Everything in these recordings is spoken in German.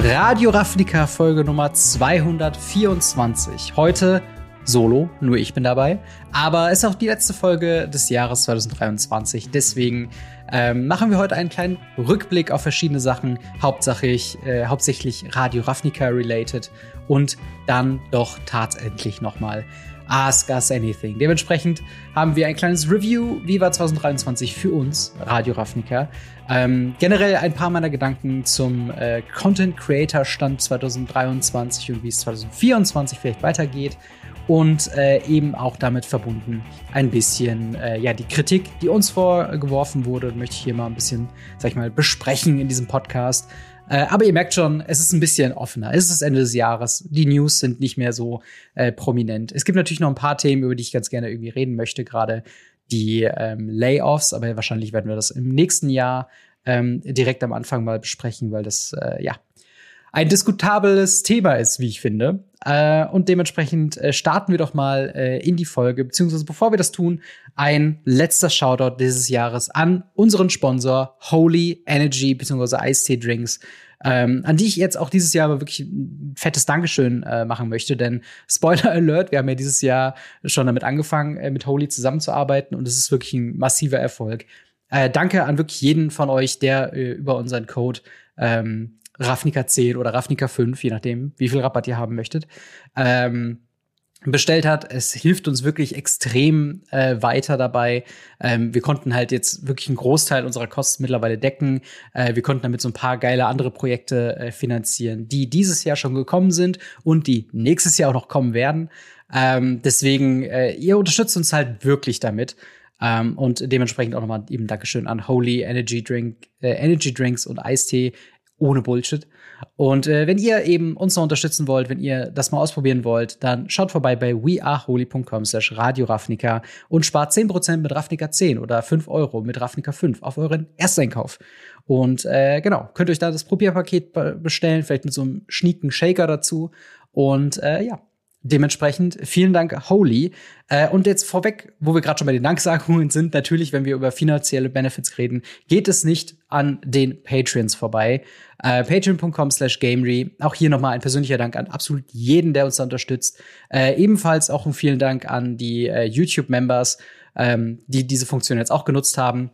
Radio Ravnica Folge Nummer 224. Heute solo, nur ich bin dabei. Aber es ist auch die letzte Folge des Jahres 2023. Deswegen ähm, machen wir heute einen kleinen Rückblick auf verschiedene Sachen, hauptsächlich, äh, hauptsächlich Radio Ravnica related und dann doch tatsächlich nochmal Ask Us Anything. Dementsprechend haben wir ein kleines Review Viva 2023 für uns, Radio Ravnica. Ähm, generell ein paar meiner Gedanken zum äh, Content Creator Stand 2023 und wie es 2024 vielleicht weitergeht und äh, eben auch damit verbunden ein bisschen äh, ja die Kritik, die uns vorgeworfen wurde, möchte ich hier mal ein bisschen, sag ich mal, besprechen in diesem Podcast. Äh, aber ihr merkt schon, es ist ein bisschen offener. Es ist das Ende des Jahres. Die News sind nicht mehr so äh, prominent. Es gibt natürlich noch ein paar Themen, über die ich ganz gerne irgendwie reden möchte, gerade die ähm, Layoffs, aber wahrscheinlich werden wir das im nächsten Jahr ähm, direkt am Anfang mal besprechen, weil das äh, ja ein diskutables Thema ist, wie ich finde. Äh, und dementsprechend äh, starten wir doch mal äh, in die Folge, beziehungsweise bevor wir das tun, ein letzter Shoutout dieses Jahres an unseren Sponsor Holy Energy beziehungsweise Iced Tea Drinks. Ähm, an die ich jetzt auch dieses Jahr aber wirklich ein fettes Dankeschön äh, machen möchte, denn Spoiler Alert, wir haben ja dieses Jahr schon damit angefangen, äh, mit Holy zusammenzuarbeiten und es ist wirklich ein massiver Erfolg. Äh, danke an wirklich jeden von euch, der äh, über unseren Code ähm, Ravnica 10 oder Ravnica 5, je nachdem, wie viel Rabatt ihr haben möchtet, ähm, bestellt hat. Es hilft uns wirklich extrem äh, weiter dabei. Ähm, wir konnten halt jetzt wirklich einen Großteil unserer Kosten mittlerweile decken. Äh, wir konnten damit so ein paar geile andere Projekte äh, finanzieren, die dieses Jahr schon gekommen sind und die nächstes Jahr auch noch kommen werden. Ähm, deswegen, äh, ihr unterstützt uns halt wirklich damit. Ähm, und dementsprechend auch nochmal eben Dankeschön an Holy Energy Drink, äh, Energy Drinks und Eistee ohne Bullshit. Und äh, wenn ihr eben uns noch unterstützen wollt, wenn ihr das mal ausprobieren wollt, dann schaut vorbei bei weareholy.com slash Radio Ravnica und spart 10% mit Ravnica 10 oder 5 Euro mit Ravnica 5 auf euren Ersteinkauf. Und äh, genau, könnt euch da das Probierpaket bestellen, vielleicht mit so einem schnieken Shaker dazu. Und äh, ja, Dementsprechend vielen Dank, Holy. Äh, und jetzt vorweg, wo wir gerade schon bei den Danksagungen sind, natürlich, wenn wir über finanzielle Benefits reden, geht es nicht an den Patreons vorbei. Äh, Patreon.com slash Gamery. Auch hier nochmal ein persönlicher Dank an absolut jeden, der uns da unterstützt. Äh, ebenfalls auch ein vielen Dank an die äh, YouTube-Members, ähm, die diese Funktion jetzt auch genutzt haben.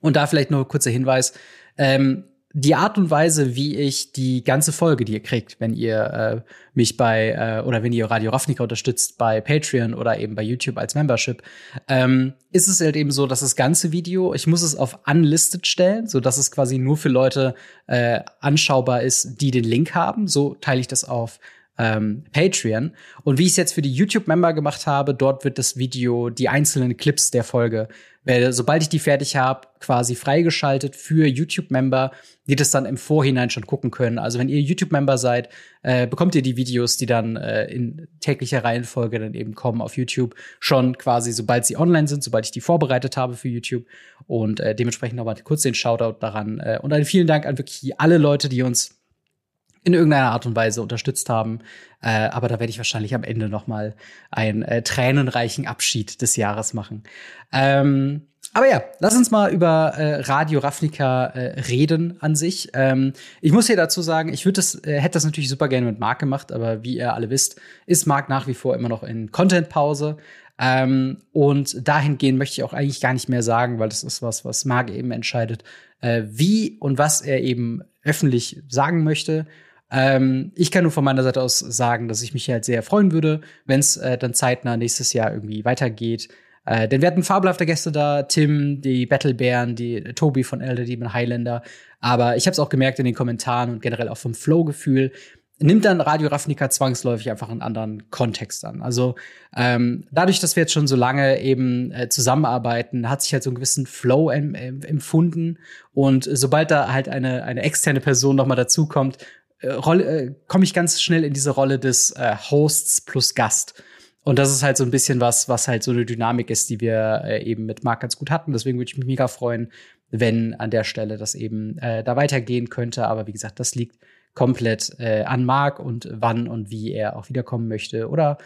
Und da vielleicht nur kurzer Hinweis. Ähm, die Art und Weise, wie ich die ganze Folge, die ihr kriegt, wenn ihr äh, mich bei äh, oder wenn ihr Radio Ravnica unterstützt bei Patreon oder eben bei YouTube als Membership, ähm, ist es halt eben so, dass das ganze Video, ich muss es auf unlisted stellen, so dass es quasi nur für Leute äh, anschaubar ist, die den Link haben. So teile ich das auf ähm, Patreon. Und wie ich es jetzt für die YouTube-Member gemacht habe, dort wird das Video, die einzelnen Clips der Folge, werde, sobald ich die fertig habe, quasi freigeschaltet für YouTube-Member, die das dann im Vorhinein schon gucken können. Also wenn ihr YouTube-Member seid, äh, bekommt ihr die Videos, die dann äh, in täglicher Reihenfolge dann eben kommen auf YouTube, schon quasi, sobald sie online sind, sobald ich die vorbereitet habe für YouTube. Und äh, dementsprechend nochmal kurz den Shoutout daran. Äh, und einen vielen Dank an wirklich alle Leute, die uns in irgendeiner Art und Weise unterstützt haben. Äh, aber da werde ich wahrscheinlich am Ende noch mal einen äh, tränenreichen Abschied des Jahres machen. Ähm, aber ja, lass uns mal über äh, Radio Ravnica äh, reden an sich. Ähm, ich muss hier dazu sagen, ich würde das, äh, hätte das natürlich super gerne mit Marc gemacht, aber wie ihr alle wisst, ist Marc nach wie vor immer noch in Content-Pause. Ähm, und dahingehend möchte ich auch eigentlich gar nicht mehr sagen, weil das ist was, was Marc eben entscheidet, äh, wie und was er eben öffentlich sagen möchte. Ähm, ich kann nur von meiner Seite aus sagen, dass ich mich halt sehr freuen würde, wenn es äh, dann zeitnah nächstes Jahr irgendwie weitergeht. Äh, denn wir hatten fabelhafte Gäste da, Tim, die Battlebären, die äh, Tobi von Elder Demon Highlander. Aber ich habe es auch gemerkt in den Kommentaren und generell auch vom Flow-Gefühl, nimmt dann Radio Ravnica zwangsläufig einfach einen anderen Kontext an. Also ähm, dadurch, dass wir jetzt schon so lange eben äh, zusammenarbeiten, hat sich halt so einen gewissen Flow em em empfunden. Und sobald da halt eine, eine externe Person noch mal dazukommt, äh, Rolle, äh, komme ich ganz schnell in diese Rolle des äh, Hosts plus Gast. Und das ist halt so ein bisschen was, was halt so eine Dynamik ist, die wir äh, eben mit Marc ganz gut hatten. Deswegen würde ich mich mega freuen, wenn an der Stelle das eben äh, da weitergehen könnte. Aber wie gesagt, das liegt komplett äh, an Marc und wann und wie er auch wiederkommen möchte oder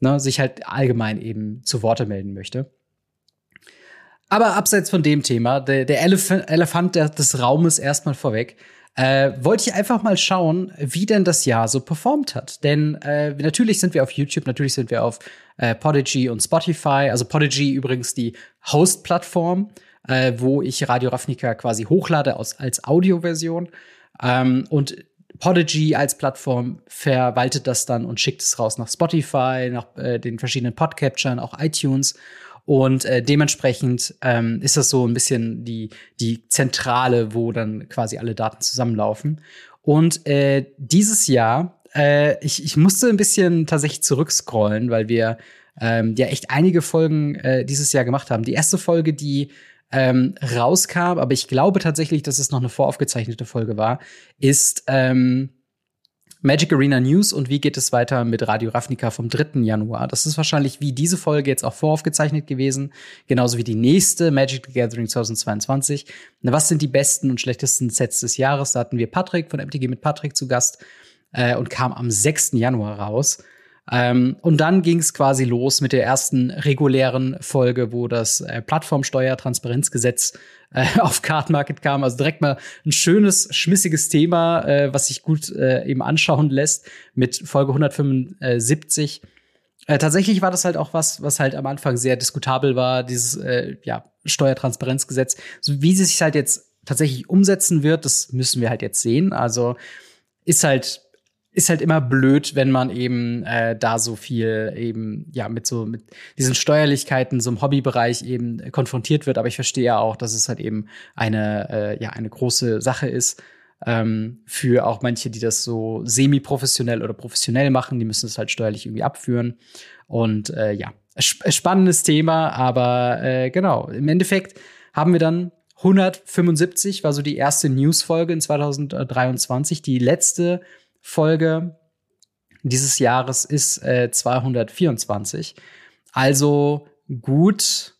ne, sich halt allgemein eben zu Worte melden möchte. Aber abseits von dem Thema, der, der Elef Elefant des Raumes erstmal vorweg. Äh, wollte ich einfach mal schauen, wie denn das Jahr so performt hat. Denn äh, natürlich sind wir auf YouTube, natürlich sind wir auf äh, Podigy und Spotify. Also Podigy übrigens die Host-Plattform, äh, wo ich Radio Ravnica quasi hochlade aus, als Audioversion. Ähm, und Podigy als Plattform verwaltet das dann und schickt es raus nach Spotify, nach äh, den verschiedenen Podcatchern, auch iTunes. Und äh, dementsprechend ähm, ist das so ein bisschen die, die Zentrale, wo dann quasi alle Daten zusammenlaufen. Und äh, dieses Jahr, äh, ich, ich musste ein bisschen tatsächlich zurückscrollen, weil wir ähm, ja echt einige Folgen äh, dieses Jahr gemacht haben. Die erste Folge, die ähm, rauskam, aber ich glaube tatsächlich, dass es noch eine voraufgezeichnete Folge war, ist ähm, Magic Arena News und wie geht es weiter mit Radio Ravnica vom 3. Januar. Das ist wahrscheinlich wie diese Folge jetzt auch voraufgezeichnet gewesen, genauso wie die nächste Magic the Gathering 2022. Was sind die besten und schlechtesten Sets des Jahres? Da hatten wir Patrick von MTG mit Patrick zu Gast äh, und kam am 6. Januar raus. Ähm, und dann ging es quasi los mit der ersten regulären Folge, wo das äh, Plattformsteuertransparenzgesetz äh, auf Card Market kam. Also direkt mal ein schönes, schmissiges Thema, äh, was sich gut äh, eben anschauen lässt mit Folge 175. Äh, tatsächlich war das halt auch was, was halt am Anfang sehr diskutabel war, dieses äh, ja, Steuertransparenzgesetz. So wie es sich halt jetzt tatsächlich umsetzen wird, das müssen wir halt jetzt sehen. Also ist halt ist halt immer blöd, wenn man eben äh, da so viel eben ja mit so mit diesen Steuerlichkeiten so im Hobbybereich eben konfrontiert wird. Aber ich verstehe ja auch, dass es halt eben eine äh, ja eine große Sache ist ähm, für auch manche, die das so semi-professionell oder professionell machen. Die müssen es halt steuerlich irgendwie abführen. Und äh, ja, spannendes Thema, aber äh, genau im Endeffekt haben wir dann 175 war so die erste News-Folge in 2023. Die letzte Folge dieses Jahres ist äh, 224. Also gut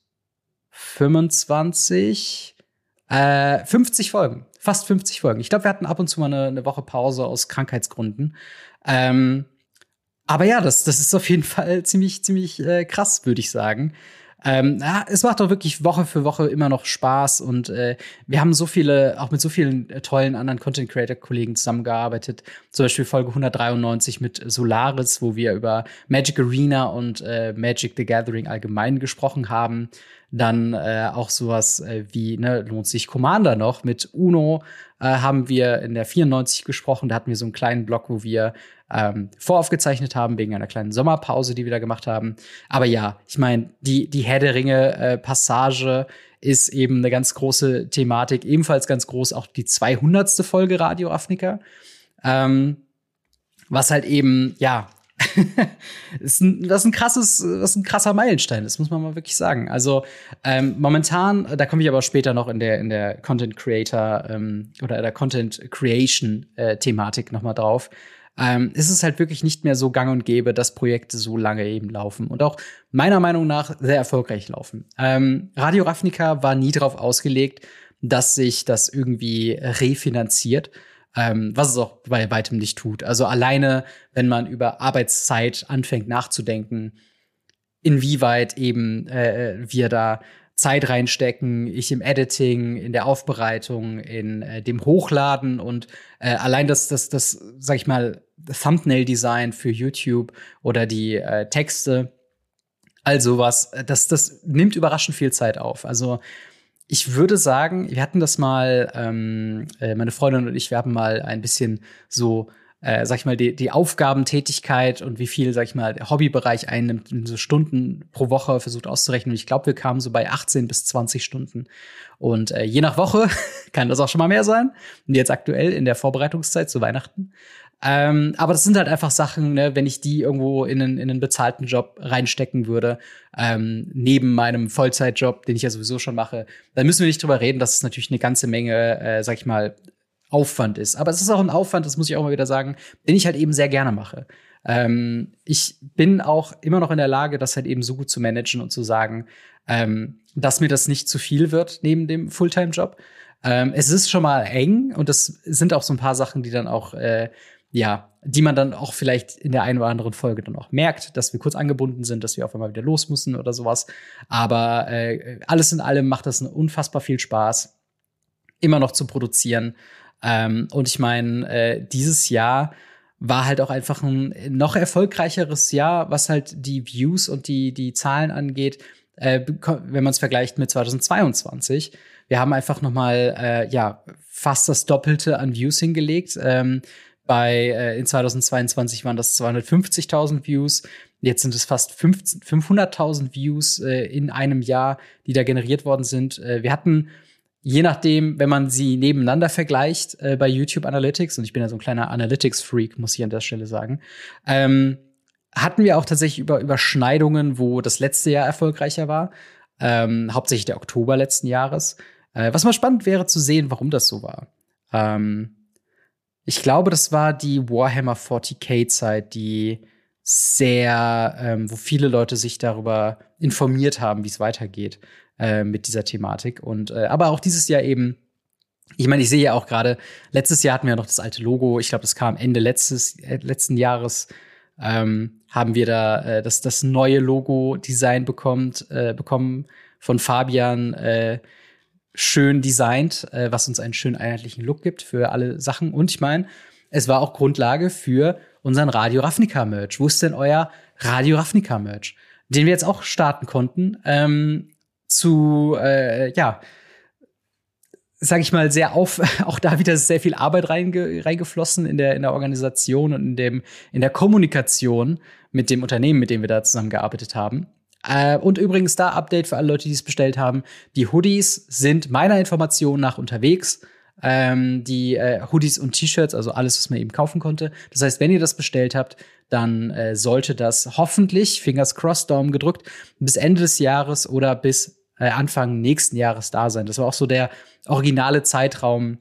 25, äh, 50 Folgen. Fast 50 Folgen. Ich glaube, wir hatten ab und zu mal eine, eine Woche Pause aus Krankheitsgründen. Ähm, aber ja, das, das ist auf jeden Fall ziemlich, ziemlich äh, krass, würde ich sagen. Ähm, ja, es macht doch wirklich Woche für Woche immer noch Spaß und äh, wir haben so viele, auch mit so vielen äh, tollen anderen Content Creator Kollegen zusammengearbeitet. Zum Beispiel Folge 193 mit Solaris, wo wir über Magic Arena und äh, Magic the Gathering allgemein gesprochen haben. Dann äh, auch sowas äh, wie, ne, lohnt sich Commander noch mit Uno äh, haben wir in der 94 gesprochen. Da hatten wir so einen kleinen Blog, wo wir ähm, voraufgezeichnet haben, wegen einer kleinen Sommerpause, die wir da gemacht haben. Aber ja, ich meine, die, die Herr der Ringe-Passage äh, ist eben eine ganz große Thematik. Ebenfalls ganz groß auch die 200. Folge Radio Afrika. Ähm, was halt eben, ja, ist ein, das ist ein krasses, das ist ein krasser Meilenstein, das muss man mal wirklich sagen. Also ähm, momentan, da komme ich aber später noch in der in der Content Creator ähm, oder der Content Creation äh, Thematik noch mal drauf. Ähm, ist es halt wirklich nicht mehr so gang und gäbe, dass Projekte so lange eben laufen und auch meiner Meinung nach sehr erfolgreich laufen. Ähm, Radio Ravnica war nie darauf ausgelegt, dass sich das irgendwie refinanziert ähm, was es auch bei weitem nicht tut. Also alleine, wenn man über Arbeitszeit anfängt nachzudenken, inwieweit eben äh, wir da Zeit reinstecken, ich im Editing, in der Aufbereitung, in äh, dem Hochladen und äh, allein das, das, das, sag ich mal, Thumbnail-Design für YouTube oder die äh, Texte, all sowas, das, das nimmt überraschend viel Zeit auf. Also ich würde sagen, wir hatten das mal, ähm, äh, meine Freundin und ich, wir haben mal ein bisschen so, äh, sag ich mal, die, die Aufgabentätigkeit und wie viel, sag ich mal, der Hobbybereich einnimmt, in so Stunden pro Woche versucht auszurechnen. Und ich glaube, wir kamen so bei 18 bis 20 Stunden. Und äh, je nach Woche kann das auch schon mal mehr sein. Und jetzt aktuell in der Vorbereitungszeit zu Weihnachten ähm, aber das sind halt einfach Sachen, ne, wenn ich die irgendwo in einen, in einen bezahlten Job reinstecken würde, ähm, neben meinem Vollzeitjob, den ich ja sowieso schon mache, dann müssen wir nicht drüber reden, dass es natürlich eine ganze Menge, äh, sag ich mal, Aufwand ist. Aber es ist auch ein Aufwand, das muss ich auch mal wieder sagen, den ich halt eben sehr gerne mache. Ähm, ich bin auch immer noch in der Lage, das halt eben so gut zu managen und zu sagen, ähm, dass mir das nicht zu viel wird neben dem Fulltime-Job. Ähm, es ist schon mal eng und das sind auch so ein paar Sachen, die dann auch äh, ja, die man dann auch vielleicht in der einen oder anderen Folge dann auch merkt, dass wir kurz angebunden sind, dass wir auf einmal wieder los müssen oder sowas. Aber äh, alles in allem macht das unfassbar viel Spaß, immer noch zu produzieren. Ähm, und ich meine, äh, dieses Jahr war halt auch einfach ein noch erfolgreicheres Jahr, was halt die Views und die, die Zahlen angeht, äh, wenn man es vergleicht mit 2022. Wir haben einfach noch mal äh, ja fast das Doppelte an Views hingelegt. Ähm, bei äh, in 2022 waren das 250.000 Views. Jetzt sind es fast 500.000 Views äh, in einem Jahr, die da generiert worden sind. Äh, wir hatten je nachdem, wenn man sie nebeneinander vergleicht äh, bei YouTube Analytics, und ich bin ja so ein kleiner Analytics-Freak, muss ich an der Stelle sagen, ähm, hatten wir auch tatsächlich über Überschneidungen, wo das letzte Jahr erfolgreicher war, ähm, hauptsächlich der Oktober letzten Jahres. Äh, was mal spannend wäre zu sehen, warum das so war. Ähm, ich glaube, das war die Warhammer 40k-Zeit, die sehr, ähm, wo viele Leute sich darüber informiert haben, wie es weitergeht äh, mit dieser Thematik. Und äh, aber auch dieses Jahr eben ich meine, ich sehe ja auch gerade, letztes Jahr hatten wir ja noch das alte Logo. Ich glaube, das kam Ende letztes, äh, letzten Jahres. Ähm, haben wir da äh, das, das neue Logo-Design bekommt, äh, bekommen von Fabian äh, schön designt, äh, was uns einen schönen einheitlichen Look gibt für alle Sachen. Und ich meine, es war auch Grundlage für unseren Radio Ravnica Merch. Wo ist denn euer Radio Ravnica Merch? Den wir jetzt auch starten konnten. Ähm, zu, äh, ja, sage ich mal, sehr auf, auch da wieder sehr viel Arbeit reinge, reingeflossen in der, in der Organisation und in, dem, in der Kommunikation mit dem Unternehmen, mit dem wir da zusammengearbeitet haben. Äh, und übrigens da Update für alle Leute, die es bestellt haben. Die Hoodies sind meiner Information nach unterwegs. Ähm, die äh, Hoodies und T-Shirts, also alles, was man eben kaufen konnte. Das heißt, wenn ihr das bestellt habt, dann äh, sollte das hoffentlich, Fingers crossed, Daumen gedrückt, bis Ende des Jahres oder bis äh, Anfang nächsten Jahres da sein. Das war auch so der originale Zeitraum,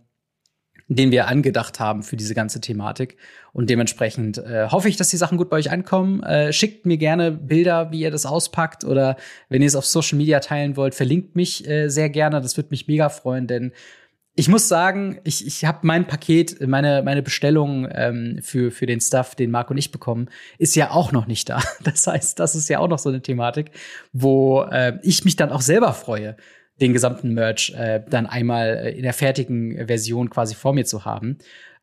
den wir angedacht haben für diese ganze Thematik. Und dementsprechend äh, hoffe ich, dass die Sachen gut bei euch ankommen. Äh, schickt mir gerne Bilder, wie ihr das auspackt oder wenn ihr es auf Social Media teilen wollt, verlinkt mich äh, sehr gerne. Das würde mich mega freuen, denn ich muss sagen, ich, ich habe mein Paket, meine, meine Bestellung ähm, für, für den Stuff, den Marc und ich bekommen, ist ja auch noch nicht da. Das heißt, das ist ja auch noch so eine Thematik, wo äh, ich mich dann auch selber freue, den gesamten Merch äh, dann einmal äh, in der fertigen Version quasi vor mir zu haben.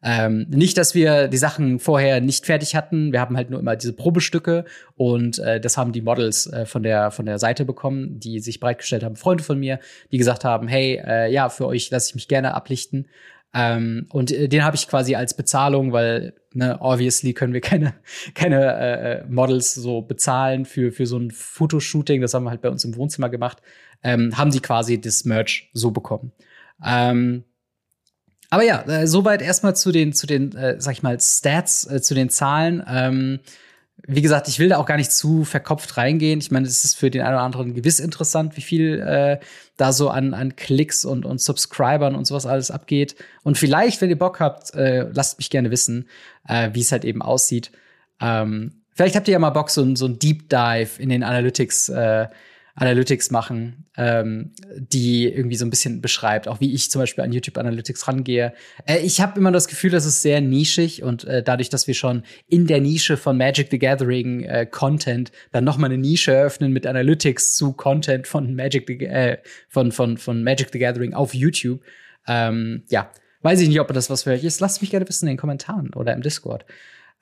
Ähm, nicht, dass wir die Sachen vorher nicht fertig hatten. Wir haben halt nur immer diese Probestücke und äh, das haben die Models äh, von der von der Seite bekommen, die sich bereitgestellt haben, Freunde von mir, die gesagt haben, hey, äh, ja, für euch lasse ich mich gerne ablichten. Ähm, und äh, den habe ich quasi als Bezahlung, weil ne, obviously können wir keine keine äh, äh, Models so bezahlen für für so ein Fotoshooting. Das haben wir halt bei uns im Wohnzimmer gemacht. Ähm, haben die quasi das Merch so bekommen. Ähm, aber ja, äh, soweit erstmal zu den, zu den, äh, sag ich mal, Stats, äh, zu den Zahlen. Ähm, wie gesagt, ich will da auch gar nicht zu verkopft reingehen. Ich meine, es ist für den einen oder anderen gewiss interessant, wie viel äh, da so an, an Klicks und, und Subscribern und sowas alles abgeht. Und vielleicht, wenn ihr Bock habt, äh, lasst mich gerne wissen, äh, wie es halt eben aussieht. Ähm, vielleicht habt ihr ja mal Bock, so, so ein Deep Dive in den Analytics äh, Analytics machen, ähm, die irgendwie so ein bisschen beschreibt, auch wie ich zum Beispiel an YouTube Analytics rangehe. Äh, ich habe immer das Gefühl, das ist sehr nischig und äh, dadurch, dass wir schon in der Nische von Magic the Gathering äh, Content dann noch mal eine Nische eröffnen mit Analytics zu Content von Magic the, äh, von, von, von Magic the Gathering auf YouTube. Ähm, ja, weiß ich nicht, ob das was für euch ist. Lasst mich gerne wissen in den Kommentaren oder im Discord.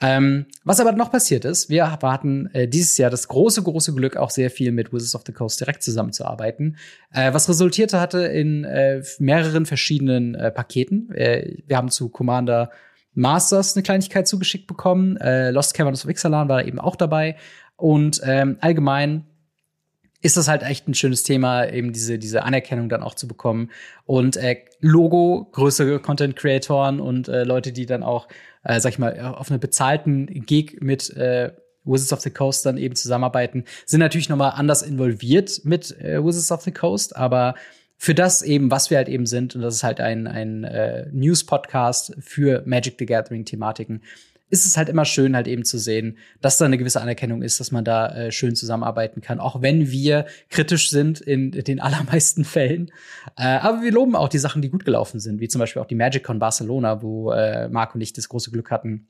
Ähm, was aber noch passiert ist, wir hatten äh, dieses Jahr das große, große Glück, auch sehr viel mit Wizards of the Coast direkt zusammenzuarbeiten, äh, was resultierte hatte in äh, mehreren verschiedenen äh, Paketen. Äh, wir haben zu Commander Masters eine Kleinigkeit zugeschickt bekommen. Äh, Lost Caverns of Ixalan war eben auch dabei. Und ähm, allgemein ist das halt echt ein schönes Thema, eben diese, diese Anerkennung dann auch zu bekommen. Und äh, Logo, größere Content-Creatoren und äh, Leute, die dann auch äh, sag ich mal, auf einer bezahlten Gig mit äh, Wizards of the Coast dann eben zusammenarbeiten, sind natürlich noch mal anders involviert mit äh, Wizards of the Coast, aber für das eben, was wir halt eben sind, und das ist halt ein, ein äh, News-Podcast für Magic the Gathering-Thematiken, ist es halt immer schön, halt eben zu sehen, dass da eine gewisse Anerkennung ist, dass man da äh, schön zusammenarbeiten kann, auch wenn wir kritisch sind in den allermeisten Fällen. Äh, aber wir loben auch die Sachen, die gut gelaufen sind, wie zum Beispiel auch die MagicCon Barcelona, wo äh, Marc und ich das große Glück hatten,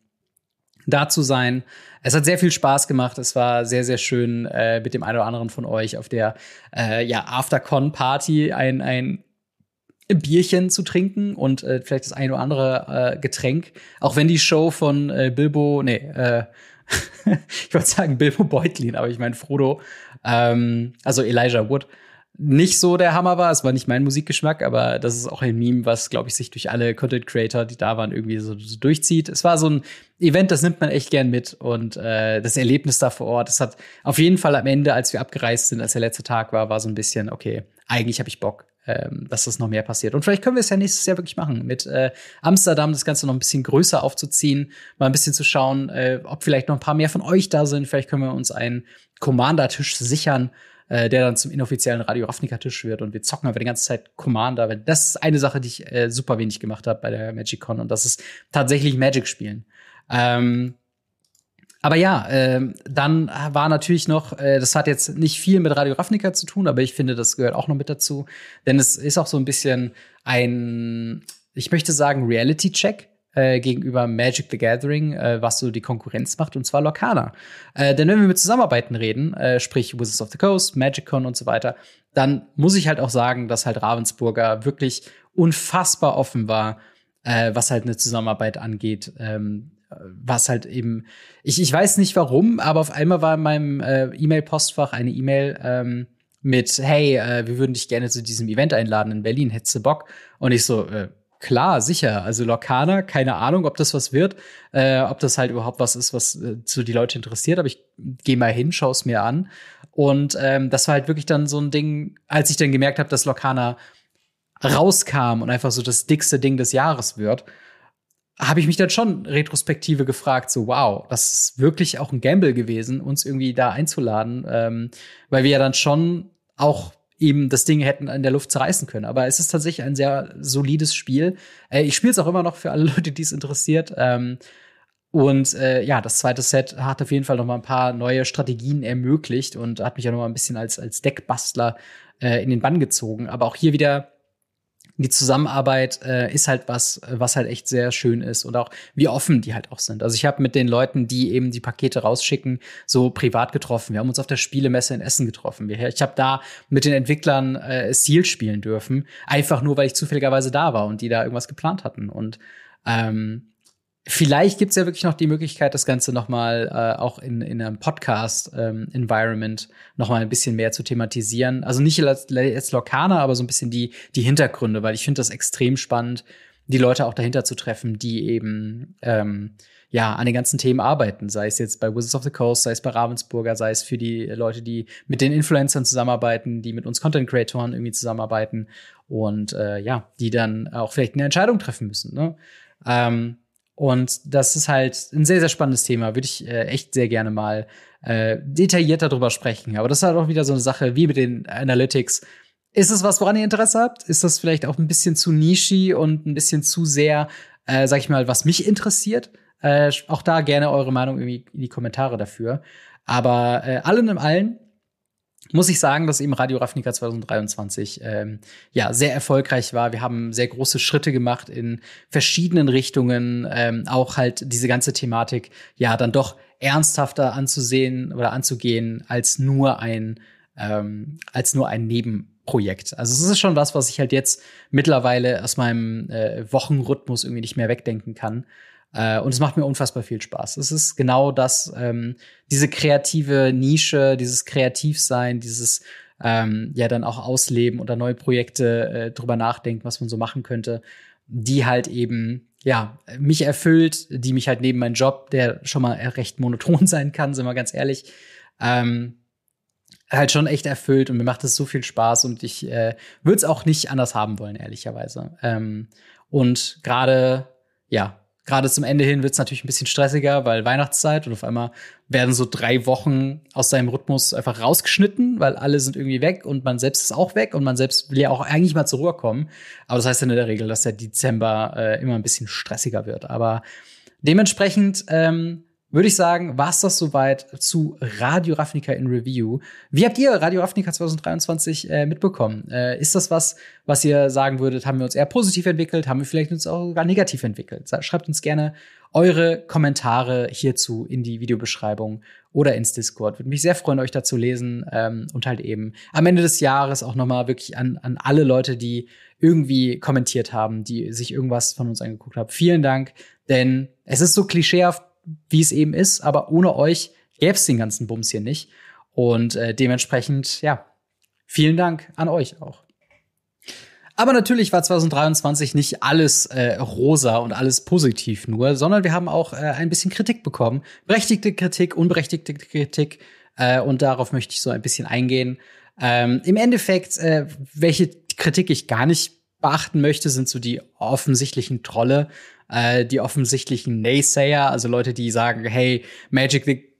da zu sein. Es hat sehr viel Spaß gemacht. Es war sehr, sehr schön, äh, mit dem einen oder anderen von euch auf der äh, ja, Aftercon-Party ein ein Bierchen zu trinken und äh, vielleicht das ein oder andere äh, Getränk. Auch wenn die Show von äh, Bilbo, nee, äh, ich wollte sagen Bilbo Beutlin, aber ich meine Frodo, ähm, also Elijah Wood, nicht so der Hammer war. Es war nicht mein Musikgeschmack, aber das ist auch ein Meme, was, glaube ich, sich durch alle Content Creator, die da waren, irgendwie so, so, durchzieht. Es war so ein Event, das nimmt man echt gern mit und äh, das Erlebnis da vor Ort, das hat auf jeden Fall am Ende, als wir abgereist sind, als der letzte Tag war, war so ein bisschen, okay, eigentlich habe ich Bock ähm, dass das noch mehr passiert. Und vielleicht können wir es ja nächstes Jahr wirklich machen, mit äh, Amsterdam das Ganze noch ein bisschen größer aufzuziehen, mal ein bisschen zu schauen, äh, ob vielleicht noch ein paar mehr von euch da sind. Vielleicht können wir uns einen Commander-Tisch sichern, äh, der dann zum inoffiziellen Radio Ravnica-Tisch wird und wir zocken aber die ganze Zeit Commander. Das ist eine Sache, die ich äh, super wenig gemacht habe bei der MagicCon und das ist tatsächlich Magic spielen. Ähm, aber ja, äh, dann war natürlich noch, äh, das hat jetzt nicht viel mit Radio Ravnica zu tun, aber ich finde, das gehört auch noch mit dazu. Denn es ist auch so ein bisschen ein, ich möchte sagen, Reality-Check äh, gegenüber Magic the Gathering, äh, was so die Konkurrenz macht, und zwar Lorcana. Äh, denn wenn wir mit Zusammenarbeiten reden, äh, sprich Wizards of the Coast, MagicCon und so weiter, dann muss ich halt auch sagen, dass halt Ravensburger wirklich unfassbar offen war, äh, was halt eine Zusammenarbeit angeht. Ähm, was halt eben, ich, ich weiß nicht warum, aber auf einmal war in meinem äh, E-Mail-Postfach eine E-Mail ähm, mit, hey, äh, wir würden dich gerne zu diesem Event einladen in Berlin, hättest du Bock? Und ich so, äh, klar, sicher. Also Lorcaner, keine Ahnung, ob das was wird, äh, ob das halt überhaupt was ist, was äh, so die Leute interessiert, aber ich gehe mal hin, schaue es mir an. Und ähm, das war halt wirklich dann so ein Ding, als ich dann gemerkt habe, dass Lorcaner rauskam und einfach so das dickste Ding des Jahres wird habe ich mich dann schon retrospektive gefragt, so wow, das ist wirklich auch ein Gamble gewesen, uns irgendwie da einzuladen, ähm, weil wir ja dann schon auch eben das Ding hätten in der Luft zerreißen können. Aber es ist tatsächlich ein sehr solides Spiel. Äh, ich spiele es auch immer noch für alle Leute, die es interessiert. Ähm, und äh, ja, das zweite Set hat auf jeden Fall noch mal ein paar neue Strategien ermöglicht und hat mich auch noch mal ein bisschen als als Deckbastler äh, in den Bann gezogen. Aber auch hier wieder die Zusammenarbeit äh, ist halt was, was halt echt sehr schön ist und auch wie offen die halt auch sind. Also ich habe mit den Leuten, die eben die Pakete rausschicken, so privat getroffen. Wir haben uns auf der Spielemesse in Essen getroffen. Ich habe da mit den Entwicklern äh, Seal spielen dürfen, einfach nur, weil ich zufälligerweise da war und die da irgendwas geplant hatten. Und ähm, Vielleicht gibt's ja wirklich noch die Möglichkeit, das Ganze noch mal äh, auch in, in einem Podcast-Environment ähm, noch mal ein bisschen mehr zu thematisieren. Also nicht als Lokana, aber so ein bisschen die, die Hintergründe, weil ich finde das extrem spannend, die Leute auch dahinter zu treffen, die eben ähm, ja an den ganzen Themen arbeiten. Sei es jetzt bei Wizards of the Coast, sei es bei Ravensburger, sei es für die Leute, die mit den Influencern zusammenarbeiten, die mit uns Content-Creatoren irgendwie zusammenarbeiten und äh, ja, die dann auch vielleicht eine Entscheidung treffen müssen. Ne? Ähm, und das ist halt ein sehr, sehr spannendes Thema. Würde ich äh, echt sehr gerne mal äh, detaillierter darüber sprechen. Aber das ist halt auch wieder so eine Sache wie mit den Analytics. Ist es was, woran ihr Interesse habt? Ist das vielleicht auch ein bisschen zu nischig und ein bisschen zu sehr, äh, sag ich mal, was mich interessiert? Äh, auch da gerne eure Meinung irgendwie in die Kommentare dafür. Aber äh, allen im allen muss ich sagen, dass eben Radio Ravnica 2023 ähm, ja sehr erfolgreich war. Wir haben sehr große Schritte gemacht in verschiedenen Richtungen, ähm, auch halt diese ganze Thematik ja dann doch ernsthafter anzusehen oder anzugehen als nur ein ähm, als nur ein Nebenprojekt. Also es ist schon was, was ich halt jetzt mittlerweile aus meinem äh, Wochenrhythmus irgendwie nicht mehr wegdenken kann. Äh, und es macht mir unfassbar viel Spaß. Es ist genau das, ähm, diese kreative Nische, dieses Kreativsein, dieses ähm, ja dann auch ausleben oder neue Projekte äh, drüber nachdenken, was man so machen könnte, die halt eben ja mich erfüllt, die mich halt neben meinem Job, der schon mal recht monoton sein kann, sind wir ganz ehrlich, ähm, halt schon echt erfüllt und mir macht es so viel Spaß und ich äh, würde es auch nicht anders haben wollen, ehrlicherweise. Ähm, und gerade ja, Gerade zum Ende hin wird es natürlich ein bisschen stressiger, weil Weihnachtszeit und auf einmal werden so drei Wochen aus seinem Rhythmus einfach rausgeschnitten, weil alle sind irgendwie weg und man selbst ist auch weg und man selbst will ja auch eigentlich mal zur Ruhe kommen. Aber das heißt in der Regel, dass der Dezember äh, immer ein bisschen stressiger wird. Aber dementsprechend ähm, würde ich sagen, war es das soweit zu Radio Ravnica in Review. Wie habt ihr Radio Ravnica 2023 äh, mitbekommen? Äh, ist das was, was ihr sagen würdet, haben wir uns eher positiv entwickelt, haben wir vielleicht uns auch sogar negativ entwickelt? Schreibt uns gerne eure Kommentare hierzu in die Videobeschreibung oder ins Discord. Würde mich sehr freuen, euch da zu lesen ähm, und halt eben am Ende des Jahres auch noch mal wirklich an, an alle Leute, die irgendwie kommentiert haben, die sich irgendwas von uns angeguckt haben. Vielen Dank, denn es ist so klischeehaft, wie es eben ist, aber ohne euch gäbe es den ganzen Bums hier nicht. Und äh, dementsprechend, ja, vielen Dank an euch auch. Aber natürlich war 2023 nicht alles äh, rosa und alles positiv nur, sondern wir haben auch äh, ein bisschen Kritik bekommen. Berechtigte Kritik, unberechtigte Kritik. Äh, und darauf möchte ich so ein bisschen eingehen. Ähm, Im Endeffekt, äh, welche Kritik ich gar nicht beachten möchte, sind so die offensichtlichen Trolle, äh, die offensichtlichen Naysayer, also Leute, die sagen, hey, Magic the,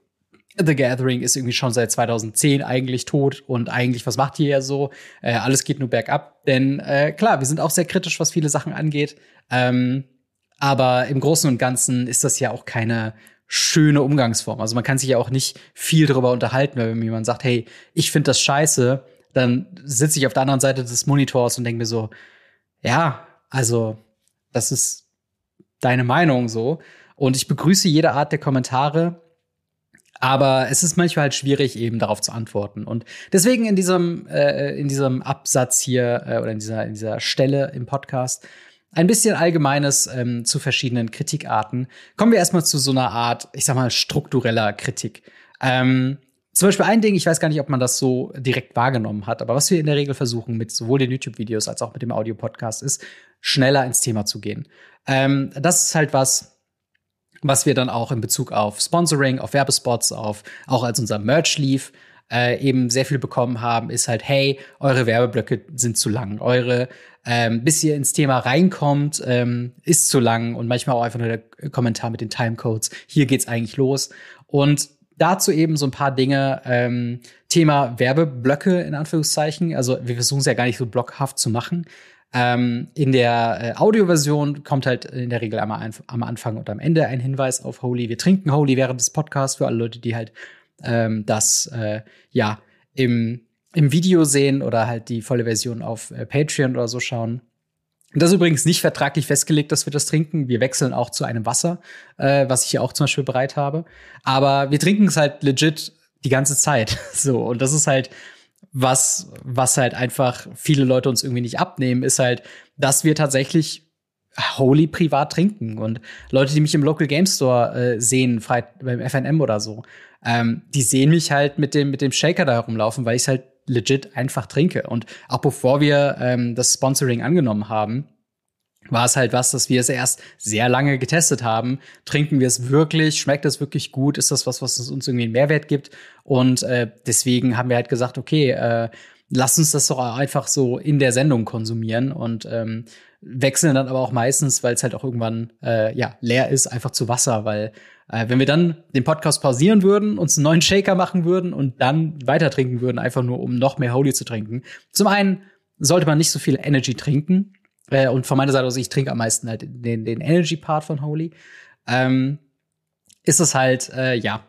the Gathering ist irgendwie schon seit 2010 eigentlich tot und eigentlich, was macht ihr ja so? Äh, alles geht nur bergab. Denn äh, klar, wir sind auch sehr kritisch, was viele Sachen angeht. Ähm, aber im Großen und Ganzen ist das ja auch keine schöne Umgangsform. Also man kann sich ja auch nicht viel darüber unterhalten, wenn mir jemand sagt, hey, ich finde das scheiße, dann sitze ich auf der anderen Seite des Monitors und denke mir so, ja, also das ist deine Meinung so. Und ich begrüße jede Art der Kommentare. Aber es ist manchmal halt schwierig, eben darauf zu antworten. Und deswegen in diesem, äh, in diesem Absatz hier äh, oder in dieser, in dieser Stelle im Podcast ein bisschen Allgemeines ähm, zu verschiedenen Kritikarten. Kommen wir erstmal zu so einer Art, ich sag mal, struktureller Kritik. Ähm, zum Beispiel ein Ding, ich weiß gar nicht, ob man das so direkt wahrgenommen hat, aber was wir in der Regel versuchen mit sowohl den YouTube-Videos als auch mit dem Audio-Podcast ist, schneller ins Thema zu gehen. Ähm, das ist halt was, was wir dann auch in Bezug auf Sponsoring, auf Werbespots, auf auch als unser Merch lief, äh, eben sehr viel bekommen haben, ist halt, hey, eure Werbeblöcke sind zu lang, eure ähm, bis ihr ins Thema reinkommt, ähm, ist zu lang und manchmal auch einfach nur der Kommentar mit den Timecodes. Hier geht's eigentlich los. Und dazu eben so ein paar Dinge. Ähm, Thema Werbeblöcke in Anführungszeichen. Also wir versuchen es ja gar nicht so blockhaft zu machen. Ähm, in der äh, Audioversion kommt halt in der Regel einmal ein, am Anfang und am Ende ein Hinweis auf Holy. Wir trinken Holy während des Podcasts für alle Leute, die halt ähm, das äh, ja im, im Video sehen oder halt die volle Version auf äh, Patreon oder so schauen. Das ist übrigens nicht vertraglich festgelegt, dass wir das trinken. Wir wechseln auch zu einem Wasser, äh, was ich hier auch zum Beispiel bereit habe. Aber wir trinken es halt legit die ganze Zeit. So, und das ist halt was, was halt einfach viele Leute uns irgendwie nicht abnehmen, ist halt, dass wir tatsächlich Holy privat trinken. Und Leute, die mich im Local Game Store äh, sehen, frei, beim FNM oder so, ähm, die sehen mich halt mit dem, mit dem Shaker da herumlaufen, weil ich halt legit einfach trinke. Und auch bevor wir ähm, das Sponsoring angenommen haben, war es halt was, dass wir es erst sehr lange getestet haben. Trinken wir es wirklich? Schmeckt es wirklich gut? Ist das was, was uns irgendwie einen Mehrwert gibt? Und äh, deswegen haben wir halt gesagt, okay, äh, lass uns das doch einfach so in der Sendung konsumieren und ähm, wechseln dann aber auch meistens, weil es halt auch irgendwann äh, ja leer ist, einfach zu Wasser, weil äh, wenn wir dann den Podcast pausieren würden, uns einen neuen Shaker machen würden und dann weiter trinken würden, einfach nur um noch mehr Holy zu trinken. Zum einen sollte man nicht so viel Energy trinken, äh, und von meiner Seite aus, ich trinke am meisten halt den, den Energy-Part von Holy. Ähm, ist es halt, äh, ja,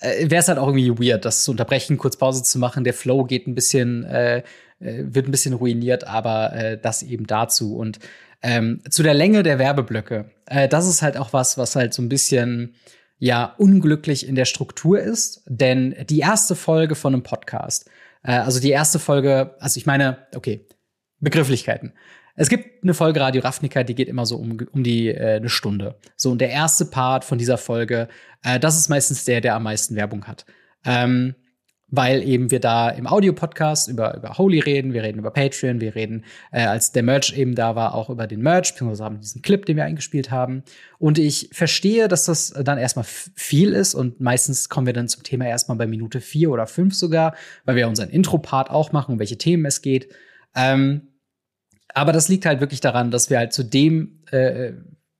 äh, wäre es halt auch irgendwie weird, das zu unterbrechen, kurz Pause zu machen. Der Flow geht ein bisschen, äh, äh, wird ein bisschen ruiniert, aber äh, das eben dazu. Und ähm, zu der Länge der Werbeblöcke, äh, das ist halt auch was, was halt so ein bisschen ja unglücklich in der Struktur ist. Denn die erste Folge von einem Podcast, äh, also die erste Folge, also ich meine, okay, Begrifflichkeiten. Es gibt eine Folge Radio Ravnica, die geht immer so um, um die äh, eine Stunde. So, und der erste Part von dieser Folge, äh, das ist meistens der, der am meisten Werbung hat. Ähm, weil eben wir da im Audio-Podcast über, über Holy reden, wir reden über Patreon, wir reden, äh, als der Merch eben da war, auch über den Merch, beziehungsweise haben diesen Clip, den wir eingespielt haben. Und ich verstehe, dass das dann erstmal viel ist und meistens kommen wir dann zum Thema erstmal bei Minute vier oder fünf sogar, weil wir unseren Intro-Part auch machen, um welche Themen es geht. Ähm, aber das liegt halt wirklich daran, dass wir halt zu dem, äh,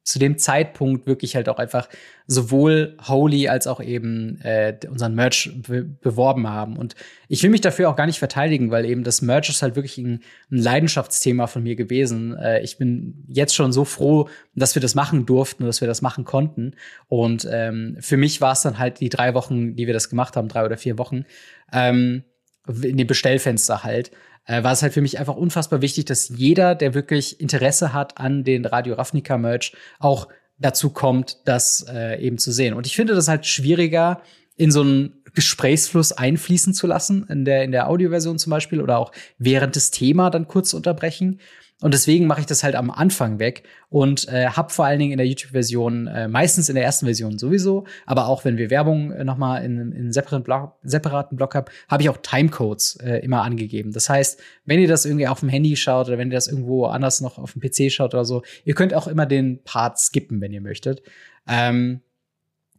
zu dem Zeitpunkt wirklich halt auch einfach sowohl Holy als auch eben äh, unseren Merch be beworben haben. Und ich will mich dafür auch gar nicht verteidigen, weil eben das Merch ist halt wirklich ein, ein Leidenschaftsthema von mir gewesen. Äh, ich bin jetzt schon so froh, dass wir das machen durften und dass wir das machen konnten. Und ähm, für mich war es dann halt die drei Wochen, die wir das gemacht haben, drei oder vier Wochen, ähm, in dem Bestellfenster halt, äh, war es halt für mich einfach unfassbar wichtig, dass jeder, der wirklich Interesse hat an den Radio Ravnica Merch, auch dazu kommt, das äh, eben zu sehen. Und ich finde das halt schwieriger, in so einen Gesprächsfluss einfließen zu lassen, in der, in der Audioversion zum Beispiel, oder auch während des Thema dann kurz unterbrechen. Und deswegen mache ich das halt am Anfang weg und äh, habe vor allen Dingen in der YouTube-Version, äh, meistens in der ersten Version sowieso, aber auch wenn wir Werbung äh, nochmal in, in separaten Block, separaten Block habt, habe ich auch Timecodes äh, immer angegeben. Das heißt, wenn ihr das irgendwie auf dem Handy schaut oder wenn ihr das irgendwo anders noch auf dem PC schaut oder so, ihr könnt auch immer den Part skippen, wenn ihr möchtet. Ähm,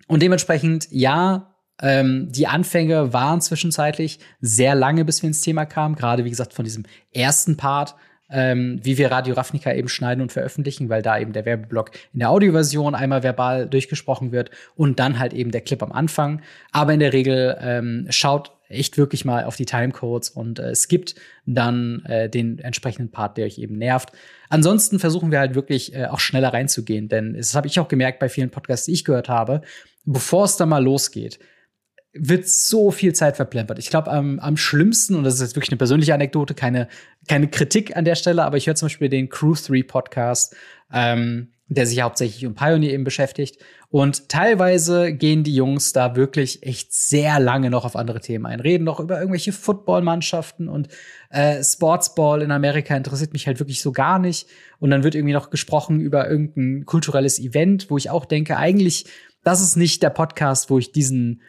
und dementsprechend, ja, ähm, die Anfänge waren zwischenzeitlich sehr lange, bis wir ins Thema kamen. Gerade, wie gesagt, von diesem ersten Part ähm, wie wir Radio Ravnica eben schneiden und veröffentlichen, weil da eben der Werbeblock in der Audioversion einmal verbal durchgesprochen wird und dann halt eben der Clip am Anfang. Aber in der Regel ähm, schaut echt wirklich mal auf die Timecodes und äh, gibt dann äh, den entsprechenden Part, der euch eben nervt. Ansonsten versuchen wir halt wirklich äh, auch schneller reinzugehen, denn das habe ich auch gemerkt bei vielen Podcasts, die ich gehört habe, bevor es dann mal losgeht, wird so viel Zeit verplempert. Ich glaube, am, am schlimmsten, und das ist jetzt wirklich eine persönliche Anekdote, keine, keine Kritik an der Stelle, aber ich höre zum Beispiel den Crew 3 Podcast, ähm, der sich hauptsächlich um Pioneer eben beschäftigt. Und teilweise gehen die Jungs da wirklich echt sehr lange noch auf andere Themen ein. Reden noch über irgendwelche Footballmannschaften und äh, Sportsball in Amerika interessiert mich halt wirklich so gar nicht. Und dann wird irgendwie noch gesprochen über irgendein kulturelles Event, wo ich auch denke, eigentlich, das ist nicht der Podcast, wo ich diesen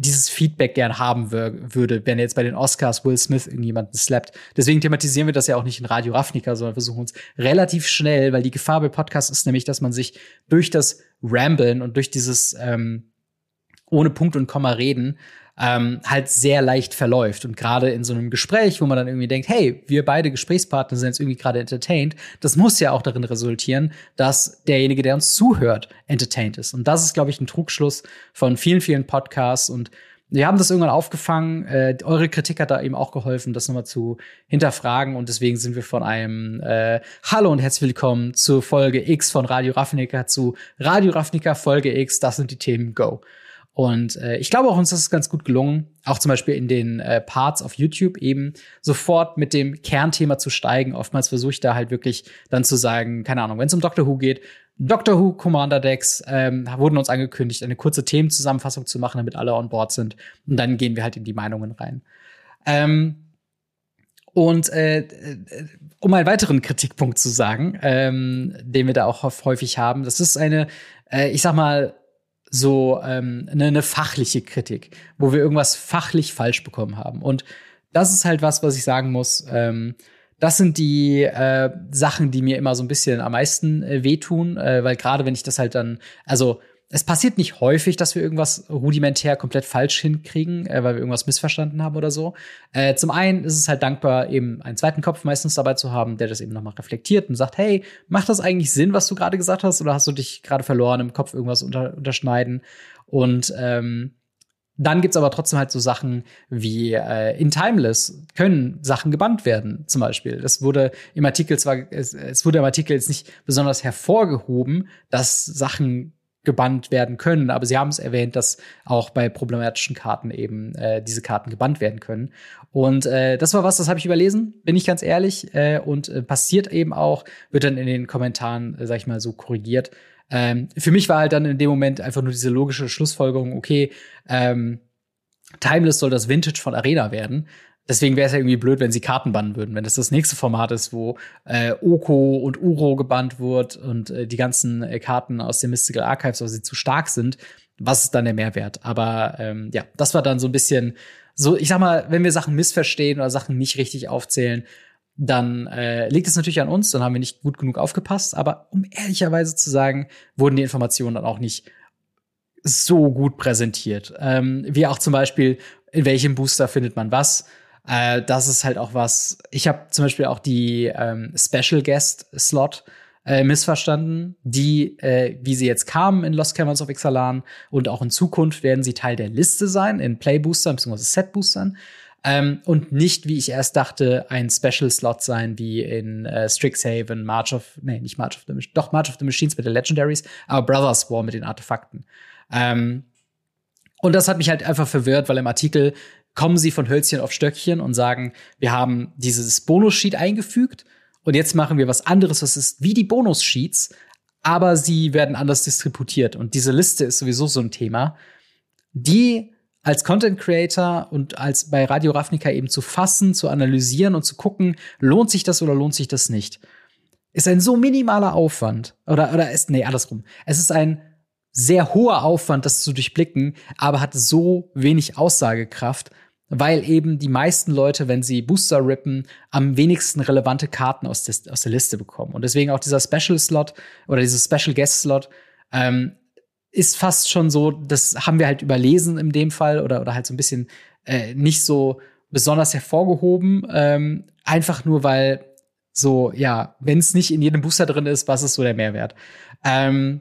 dieses Feedback gern haben würde, wenn jetzt bei den Oscars Will Smith irgendjemanden slappt. Deswegen thematisieren wir das ja auch nicht in Radio Ravnica, sondern versuchen uns relativ schnell, weil die Gefahr bei Podcasts ist nämlich, dass man sich durch das Ramblen und durch dieses ähm, ohne Punkt und Komma reden ähm, halt sehr leicht verläuft. Und gerade in so einem Gespräch, wo man dann irgendwie denkt, hey, wir beide Gesprächspartner sind jetzt irgendwie gerade entertained, das muss ja auch darin resultieren, dass derjenige, der uns zuhört, entertained ist. Und das ist, glaube ich, ein Trugschluss von vielen, vielen Podcasts und wir haben das irgendwann aufgefangen. Äh, eure Kritik hat da eben auch geholfen, das nochmal zu hinterfragen. Und deswegen sind wir von einem äh, Hallo und herzlich willkommen zur Folge X von Radio Ravnica zu Radio Ravnica Folge X. Das sind die Themen Go. Und äh, ich glaube auch, uns ist es ganz gut gelungen, auch zum Beispiel in den äh, Parts auf YouTube eben sofort mit dem Kernthema zu steigen. Oftmals versuche ich da halt wirklich dann zu sagen, keine Ahnung, wenn es um Doctor Who geht, Doctor Who Commander Decks ähm, wurden uns angekündigt, eine kurze Themenzusammenfassung zu machen, damit alle on board sind. Und dann gehen wir halt in die Meinungen rein. Ähm, und äh, äh um einen weiteren Kritikpunkt zu sagen, ähm, den wir da auch häufig haben, das ist eine, äh, ich sag mal, so ähm, eine, eine fachliche Kritik, wo wir irgendwas fachlich falsch bekommen haben. Und das ist halt was, was ich sagen muss. Ähm, das sind die äh, Sachen, die mir immer so ein bisschen am meisten äh, wehtun, äh, weil gerade wenn ich das halt dann, also es passiert nicht häufig, dass wir irgendwas rudimentär komplett falsch hinkriegen, äh, weil wir irgendwas missverstanden haben oder so. Äh, zum einen ist es halt dankbar, eben einen zweiten Kopf meistens dabei zu haben, der das eben nochmal reflektiert und sagt, hey, macht das eigentlich Sinn, was du gerade gesagt hast, oder hast du dich gerade verloren im Kopf irgendwas unter unterschneiden? Und ähm, dann gibt's aber trotzdem halt so Sachen wie äh, in Timeless können Sachen gebannt werden, zum Beispiel. Das wurde im Artikel zwar, es, es wurde im Artikel jetzt nicht besonders hervorgehoben, dass Sachen gebannt werden können. Aber sie haben es erwähnt, dass auch bei problematischen Karten eben äh, diese Karten gebannt werden können. Und äh, das war was, das habe ich überlesen, bin ich ganz ehrlich. Äh, und äh, passiert eben auch, wird dann in den Kommentaren, äh, sag ich mal, so korrigiert. Ähm, für mich war halt dann in dem Moment einfach nur diese logische Schlussfolgerung, okay, ähm, Timeless soll das Vintage von Arena werden. Deswegen wäre es ja irgendwie blöd, wenn sie Karten bannen würden. Wenn das das nächste Format ist, wo äh, Oko und Uro gebannt wird und äh, die ganzen äh, Karten aus den Mystical Archives, weil sie zu stark sind, was ist dann der Mehrwert? Aber ähm, ja, das war dann so ein bisschen so, ich sag mal, wenn wir Sachen missverstehen oder Sachen nicht richtig aufzählen, dann äh, liegt es natürlich an uns, dann haben wir nicht gut genug aufgepasst. Aber um ehrlicherweise zu sagen, wurden die Informationen dann auch nicht so gut präsentiert. Ähm, wie auch zum Beispiel, in welchem Booster findet man was. Äh, das ist halt auch was. Ich habe zum Beispiel auch die ähm, Special Guest Slot äh, missverstanden. Die, äh, wie sie jetzt kamen in Lost Caverns of Ixalan und auch in Zukunft werden sie Teil der Liste sein, in Play-Boostern bzw. Set-Boostern. Ähm, und nicht, wie ich erst dachte, ein Special-Slot sein wie in äh, Strixhaven, March of, nee, nicht March of the Machines, doch March of the Machines mit den Legendaries, aber Brothers War mit den Artefakten. Ähm, und das hat mich halt einfach verwirrt, weil im Artikel kommen sie von Hölzchen auf Stöckchen und sagen, wir haben dieses Bonus-Sheet eingefügt und jetzt machen wir was anderes, was ist wie die Bonus-Sheets, aber sie werden anders distributiert. Und diese Liste ist sowieso so ein Thema, die als Content Creator und als bei Radio Ravnica eben zu fassen, zu analysieren und zu gucken, lohnt sich das oder lohnt sich das nicht, ist ein so minimaler Aufwand. Oder, oder ist, nee, andersrum. Es ist ein sehr hoher Aufwand, das zu durchblicken, aber hat so wenig Aussagekraft, weil eben die meisten Leute, wenn sie Booster rippen, am wenigsten relevante Karten aus, des, aus der Liste bekommen. Und deswegen auch dieser Special Slot oder dieses Special Guest Slot ähm, ist fast schon so, das haben wir halt überlesen in dem Fall oder, oder halt so ein bisschen äh, nicht so besonders hervorgehoben. Ähm, einfach nur, weil so, ja, wenn es nicht in jedem Booster drin ist, was ist so der Mehrwert? Ähm,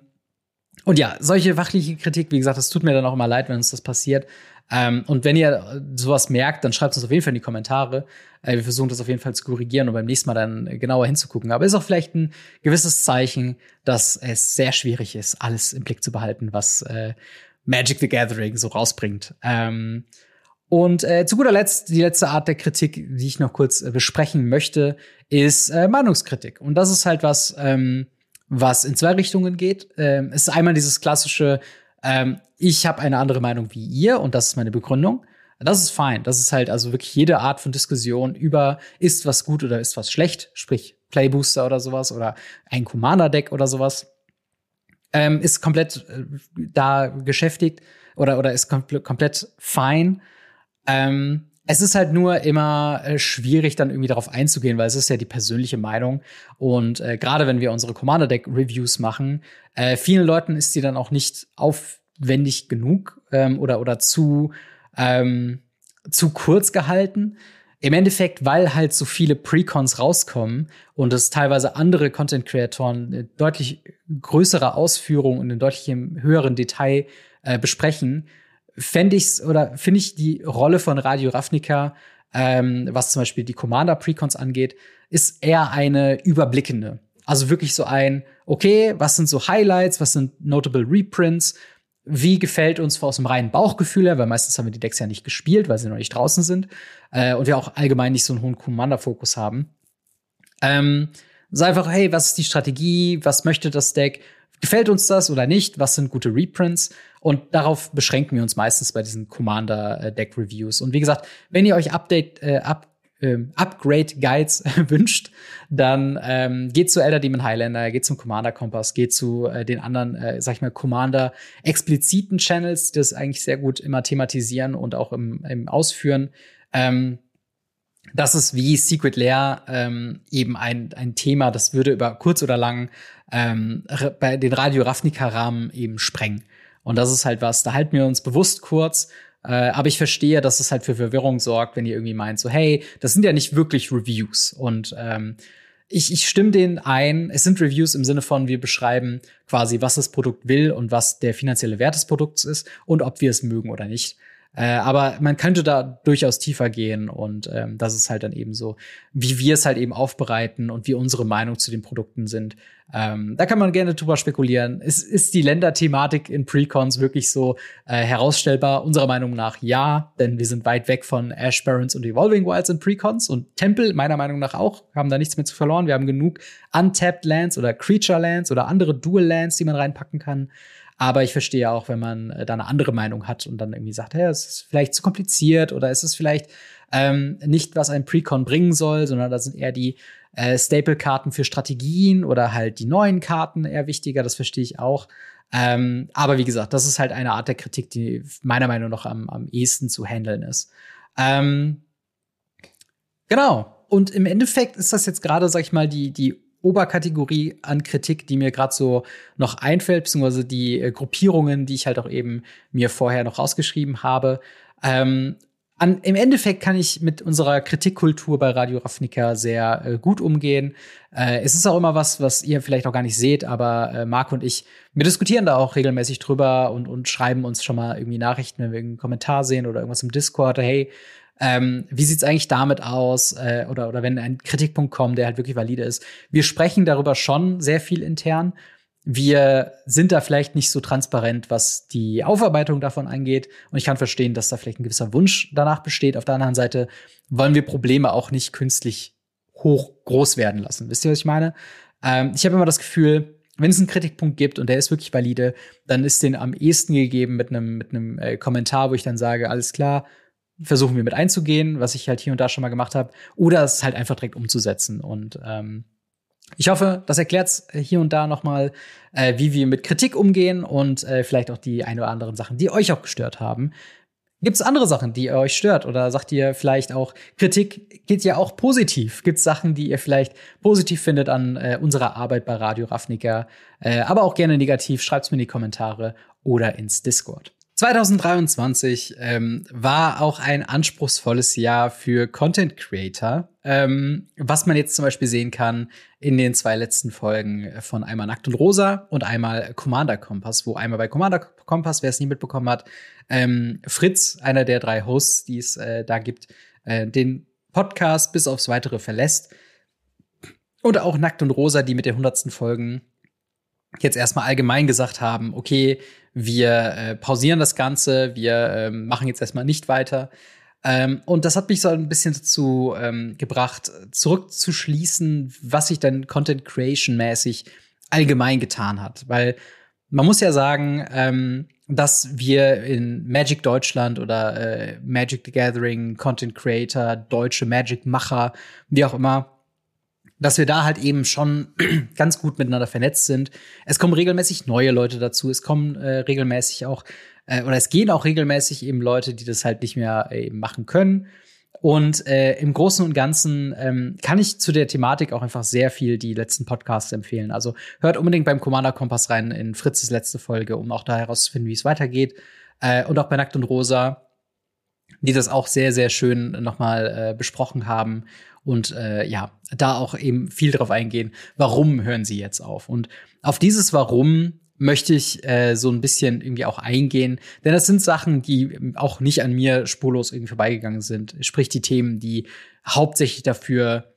und ja, solche fachliche Kritik, wie gesagt, das tut mir dann auch immer leid, wenn uns das passiert. Ähm, und wenn ihr sowas merkt, dann schreibt es uns auf jeden Fall in die Kommentare. Äh, wir versuchen das auf jeden Fall zu korrigieren und beim nächsten Mal dann genauer hinzugucken. Aber ist auch vielleicht ein gewisses Zeichen, dass es sehr schwierig ist, alles im Blick zu behalten, was äh, Magic the Gathering so rausbringt. Ähm, und äh, zu guter Letzt, die letzte Art der Kritik, die ich noch kurz äh, besprechen möchte, ist äh, Meinungskritik. Und das ist halt was, ähm, was in zwei Richtungen geht. Ähm, es ist einmal dieses klassische, ähm, ich habe eine andere Meinung wie ihr und das ist meine Begründung. Das ist fein. Das ist halt also wirklich jede Art von Diskussion über ist was gut oder ist was schlecht, sprich Playbooster oder sowas oder ein Commander-Deck oder sowas, ähm, ist komplett äh, da geschäftigt oder, oder ist kompl komplett fein. Ähm, es ist halt nur immer äh, schwierig, dann irgendwie darauf einzugehen, weil es ist ja die persönliche Meinung. Und äh, gerade wenn wir unsere Commander Deck Reviews machen, äh, vielen Leuten ist die dann auch nicht aufwendig genug ähm, oder oder zu ähm, zu kurz gehalten. Im Endeffekt, weil halt so viele Precons rauskommen und es teilweise andere Content-Creatoren deutlich größere Ausführungen und in deutlich höheren Detail äh, besprechen, fände ich's oder finde ich die Rolle von Radio Ravnica, ähm, was zum Beispiel die Commander Precons angeht, ist eher eine überblickende. Also wirklich so ein, okay, was sind so Highlights, was sind notable Reprints, wie gefällt uns aus dem reinen Bauchgefühl her, weil meistens haben wir die Decks ja nicht gespielt, weil sie noch nicht draußen sind äh, und wir auch allgemein nicht so einen hohen Commander-Fokus haben. Ähm, sag einfach, hey, was ist die Strategie, was möchte das Deck, gefällt uns das oder nicht, was sind gute Reprints und darauf beschränken wir uns meistens bei diesen Commander-Deck-Reviews. Und wie gesagt, wenn ihr euch Update, äh, up, ähm, Upgrade-Guides wünscht, dann ähm, geht zu Elder Demon Highlander, geht zum Commander Kompass, geht zu äh, den anderen, äh, sag ich mal, Commander expliziten Channels, die das eigentlich sehr gut immer thematisieren und auch im, im Ausführen. Ähm, das ist wie Secret Lair ähm, eben ein, ein Thema, das würde über kurz oder lang ähm, bei den Radio Ravnica-Rahmen eben sprengen. Und das ist halt was, da halten wir uns bewusst kurz äh, aber ich verstehe, dass es halt für Verwirrung sorgt, wenn ihr irgendwie meint, so, hey, das sind ja nicht wirklich Reviews. Und ähm, ich, ich stimme denen ein. Es sind Reviews im Sinne von, wir beschreiben quasi, was das Produkt will und was der finanzielle Wert des Produkts ist und ob wir es mögen oder nicht. Äh, aber man könnte da durchaus tiefer gehen und ähm, das ist halt dann eben so, wie wir es halt eben aufbereiten und wie unsere Meinung zu den Produkten sind. Ähm, da kann man gerne drüber spekulieren. Ist, ist die Länderthematik in Precons wirklich so äh, herausstellbar? Unserer Meinung nach ja, denn wir sind weit weg von Ash Barons und Evolving Wilds in Precons und Tempel meiner Meinung nach auch, haben da nichts mehr zu verloren. Wir haben genug Untapped Lands oder Creature Lands oder andere Dual Lands, die man reinpacken kann. Aber ich verstehe auch, wenn man äh, da eine andere Meinung hat und dann irgendwie sagt, hey, es ist vielleicht zu kompliziert oder es ist vielleicht ähm, nicht, was ein Precon bringen soll, sondern da sind eher die äh, Staple-Karten für Strategien oder halt die neuen Karten eher wichtiger. Das verstehe ich auch. Ähm, aber wie gesagt, das ist halt eine Art der Kritik, die meiner Meinung nach am, am ehesten zu handeln ist. Ähm, genau. Und im Endeffekt ist das jetzt gerade, sag ich mal, die, die Oberkategorie an Kritik, die mir gerade so noch einfällt, beziehungsweise die äh, Gruppierungen, die ich halt auch eben mir vorher noch rausgeschrieben habe. Ähm, an, im Endeffekt kann ich mit unserer Kritikkultur bei Radio Ravnica sehr äh, gut umgehen. Äh, es ist auch immer was, was ihr vielleicht auch gar nicht seht, aber äh, Marc und ich, wir diskutieren da auch regelmäßig drüber und, und schreiben uns schon mal irgendwie Nachrichten, wenn wir irgendeinen Kommentar sehen oder irgendwas im Discord. Hey, ähm, wie sieht's eigentlich damit aus? Äh, oder, oder wenn ein Kritikpunkt kommt, der halt wirklich valide ist. Wir sprechen darüber schon sehr viel intern. Wir sind da vielleicht nicht so transparent, was die Aufarbeitung davon angeht. Und ich kann verstehen, dass da vielleicht ein gewisser Wunsch danach besteht. Auf der anderen Seite wollen wir Probleme auch nicht künstlich hoch groß werden lassen. Wisst ihr, was ich meine? Ähm, ich habe immer das Gefühl, wenn es einen Kritikpunkt gibt und der ist wirklich valide, dann ist den am ehesten gegeben mit einem mit einem äh, Kommentar, wo ich dann sage, alles klar, versuchen wir mit einzugehen, was ich halt hier und da schon mal gemacht habe, oder es halt einfach direkt umzusetzen. Und ähm, ich hoffe, das erklärt hier und da nochmal, äh, wie wir mit Kritik umgehen und äh, vielleicht auch die ein oder anderen Sachen, die euch auch gestört haben. Gibt es andere Sachen, die euch stört? Oder sagt ihr vielleicht auch, Kritik geht ja auch positiv? Gibt es Sachen, die ihr vielleicht positiv findet an äh, unserer Arbeit bei Radio Ravnica? Äh, aber auch gerne negativ, schreibt's mir in die Kommentare oder ins Discord. 2023 ähm, war auch ein anspruchsvolles Jahr für Content Creator, ähm, was man jetzt zum Beispiel sehen kann in den zwei letzten Folgen von einmal Nackt und Rosa und einmal Commander Kompass, wo einmal bei Commander Kompass, wer es nie mitbekommen hat, ähm, Fritz, einer der drei Hosts, die es äh, da gibt, äh, den Podcast bis aufs Weitere verlässt. Und auch Nackt und Rosa, die mit den hundertsten Folgen jetzt erstmal allgemein gesagt haben, okay, wir äh, pausieren das Ganze, wir äh, machen jetzt erstmal nicht weiter. Ähm, und das hat mich so ein bisschen dazu ähm, gebracht, zurückzuschließen, was sich dann Content Creation mäßig allgemein getan hat. Weil man muss ja sagen, ähm, dass wir in Magic Deutschland oder äh, Magic the Gathering, Content Creator, deutsche Magic Macher, wie auch immer, dass wir da halt eben schon ganz gut miteinander vernetzt sind. Es kommen regelmäßig neue Leute dazu. Es kommen äh, regelmäßig auch, äh, oder es gehen auch regelmäßig eben Leute, die das halt nicht mehr äh, eben machen können. Und äh, im Großen und Ganzen ähm, kann ich zu der Thematik auch einfach sehr viel die letzten Podcasts empfehlen. Also hört unbedingt beim Commander Kompass rein in Fritzes letzte Folge, um auch da herauszufinden, wie es weitergeht. Äh, und auch bei Nackt und Rosa, die das auch sehr, sehr schön nochmal äh, besprochen haben und äh, ja, da auch eben viel drauf eingehen, warum hören sie jetzt auf. Und auf dieses Warum möchte ich äh, so ein bisschen irgendwie auch eingehen, denn das sind Sachen, die auch nicht an mir spurlos irgendwie vorbeigegangen sind. Sprich die Themen, die hauptsächlich dafür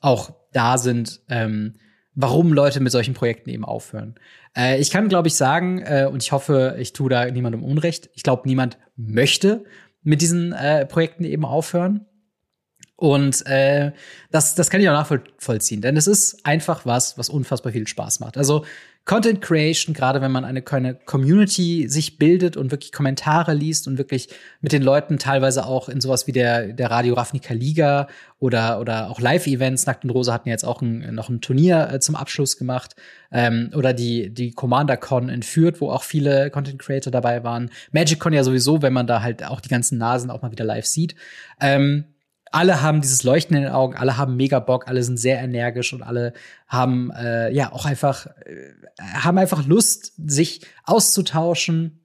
auch da sind, ähm, warum Leute mit solchen Projekten eben aufhören. Äh, ich kann, glaube ich, sagen, äh, und ich hoffe, ich tue da niemandem Unrecht, ich glaube, niemand möchte mit diesen äh, Projekten eben aufhören. Und äh, das, das kann ich auch nachvollziehen, denn es ist einfach was, was unfassbar viel Spaß macht. Also Content Creation, gerade wenn man eine, eine Community sich bildet und wirklich Kommentare liest und wirklich mit den Leuten teilweise auch in sowas wie der, der Radio Ravnica Liga oder, oder auch Live-Events, Nackt und Rosa hatten jetzt auch ein, noch ein Turnier äh, zum Abschluss gemacht, ähm, oder die, die Commander Con entführt, wo auch viele Content Creator dabei waren. Magic Con ja sowieso, wenn man da halt auch die ganzen Nasen auch mal wieder live sieht. Ähm, alle haben dieses Leuchten in den Augen, alle haben mega Bock, alle sind sehr energisch und alle haben äh, ja auch einfach äh, haben einfach Lust, sich auszutauschen,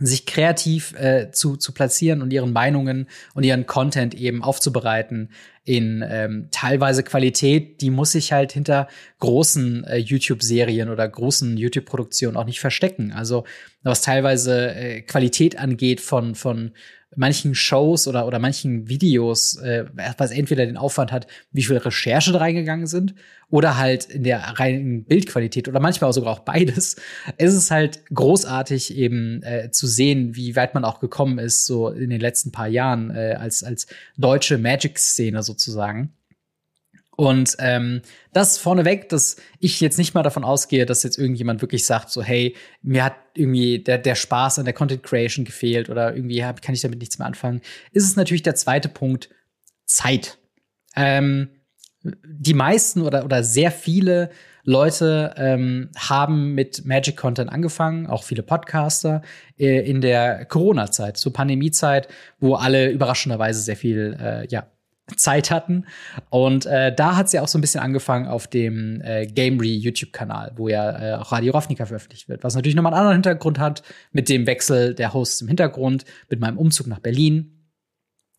sich kreativ äh, zu, zu platzieren und ihren Meinungen und ihren Content eben aufzubereiten in ähm, teilweise Qualität, die muss sich halt hinter großen äh, YouTube-Serien oder großen YouTube-Produktionen auch nicht verstecken. Also was teilweise äh, Qualität angeht von, von manchen Shows oder, oder manchen Videos, äh, was entweder den Aufwand hat, wie viel Recherche da reingegangen sind, oder halt in der reinen Bildqualität oder manchmal auch sogar auch beides, ist es halt großartig eben äh, zu sehen, wie weit man auch gekommen ist, so in den letzten paar Jahren äh, als, als deutsche Magic-Szene sozusagen. Und ähm, das vorneweg, dass ich jetzt nicht mal davon ausgehe, dass jetzt irgendjemand wirklich sagt, so, hey, mir hat irgendwie der, der Spaß an der Content Creation gefehlt oder irgendwie hab, kann ich damit nichts mehr anfangen, ist es natürlich der zweite Punkt, Zeit. Ähm, die meisten oder, oder sehr viele Leute ähm, haben mit Magic Content angefangen, auch viele Podcaster, äh, in der Corona-Zeit, zur Pandemie-Zeit, wo alle überraschenderweise sehr viel äh, ja, Zeit hatten. Und äh, da hat sie ja auch so ein bisschen angefangen auf dem äh, Gamery YouTube-Kanal, wo ja äh, auch Radio Ravnica veröffentlicht wird. Was natürlich nochmal einen anderen Hintergrund hat, mit dem Wechsel der Hosts im Hintergrund, mit meinem Umzug nach Berlin.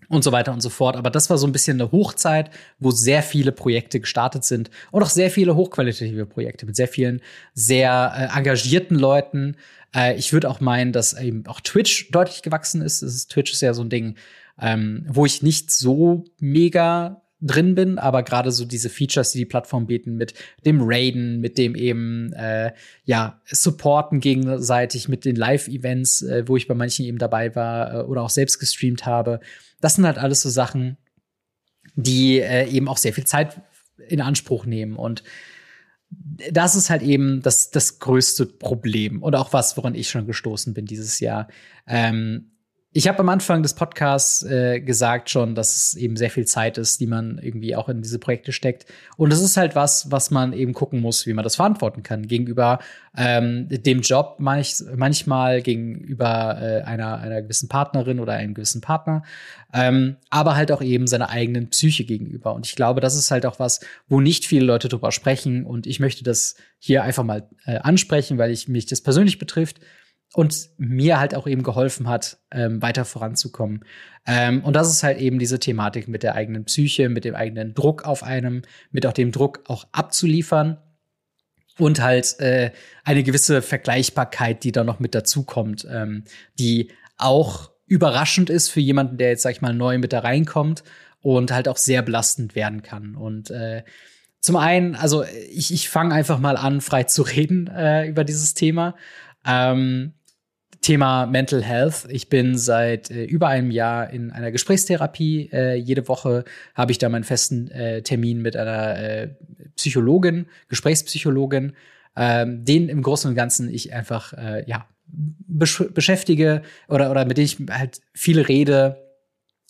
und so weiter und so fort. Aber das war so ein bisschen eine Hochzeit, wo sehr viele Projekte gestartet sind und auch sehr viele hochqualitative Projekte mit sehr vielen sehr äh, engagierten Leuten. Äh, ich würde auch meinen, dass eben auch Twitch deutlich gewachsen ist. ist. Twitch ist ja so ein Ding, ähm, wo ich nicht so mega drin bin, aber gerade so diese Features, die die Plattform bieten, mit dem Raiden, mit dem eben äh, ja Supporten gegenseitig, mit den Live-Events, äh, wo ich bei manchen eben dabei war äh, oder auch selbst gestreamt habe, das sind halt alles so Sachen, die äh, eben auch sehr viel Zeit in Anspruch nehmen und das ist halt eben das, das größte Problem und auch was, woran ich schon gestoßen bin dieses Jahr. Ähm, ich habe am Anfang des Podcasts äh, gesagt schon, dass es eben sehr viel Zeit ist, die man irgendwie auch in diese Projekte steckt. Und es ist halt was, was man eben gucken muss, wie man das verantworten kann gegenüber ähm, dem Job, manch, manchmal gegenüber äh, einer, einer gewissen Partnerin oder einem gewissen Partner, ähm, aber halt auch eben seiner eigenen Psyche gegenüber. Und ich glaube, das ist halt auch was, wo nicht viele Leute drüber sprechen. Und ich möchte das hier einfach mal äh, ansprechen, weil ich mich das persönlich betrifft und mir halt auch eben geholfen hat, ähm, weiter voranzukommen. Ähm, und das ist halt eben diese Thematik mit der eigenen Psyche, mit dem eigenen Druck auf einem, mit auch dem Druck auch abzuliefern und halt äh, eine gewisse Vergleichbarkeit, die da noch mit dazukommt, ähm, die auch überraschend ist für jemanden, der jetzt, sag ich mal, neu mit da reinkommt und halt auch sehr belastend werden kann. Und äh, zum einen, also ich, ich fange einfach mal an, frei zu reden äh, über dieses Thema. Ähm, Thema Mental Health. Ich bin seit äh, über einem Jahr in einer Gesprächstherapie. Äh, jede Woche habe ich da meinen festen äh, Termin mit einer äh, Psychologin, Gesprächspsychologin, ähm, den im Großen und Ganzen ich einfach äh, ja besch beschäftige oder oder mit denen ich halt viel rede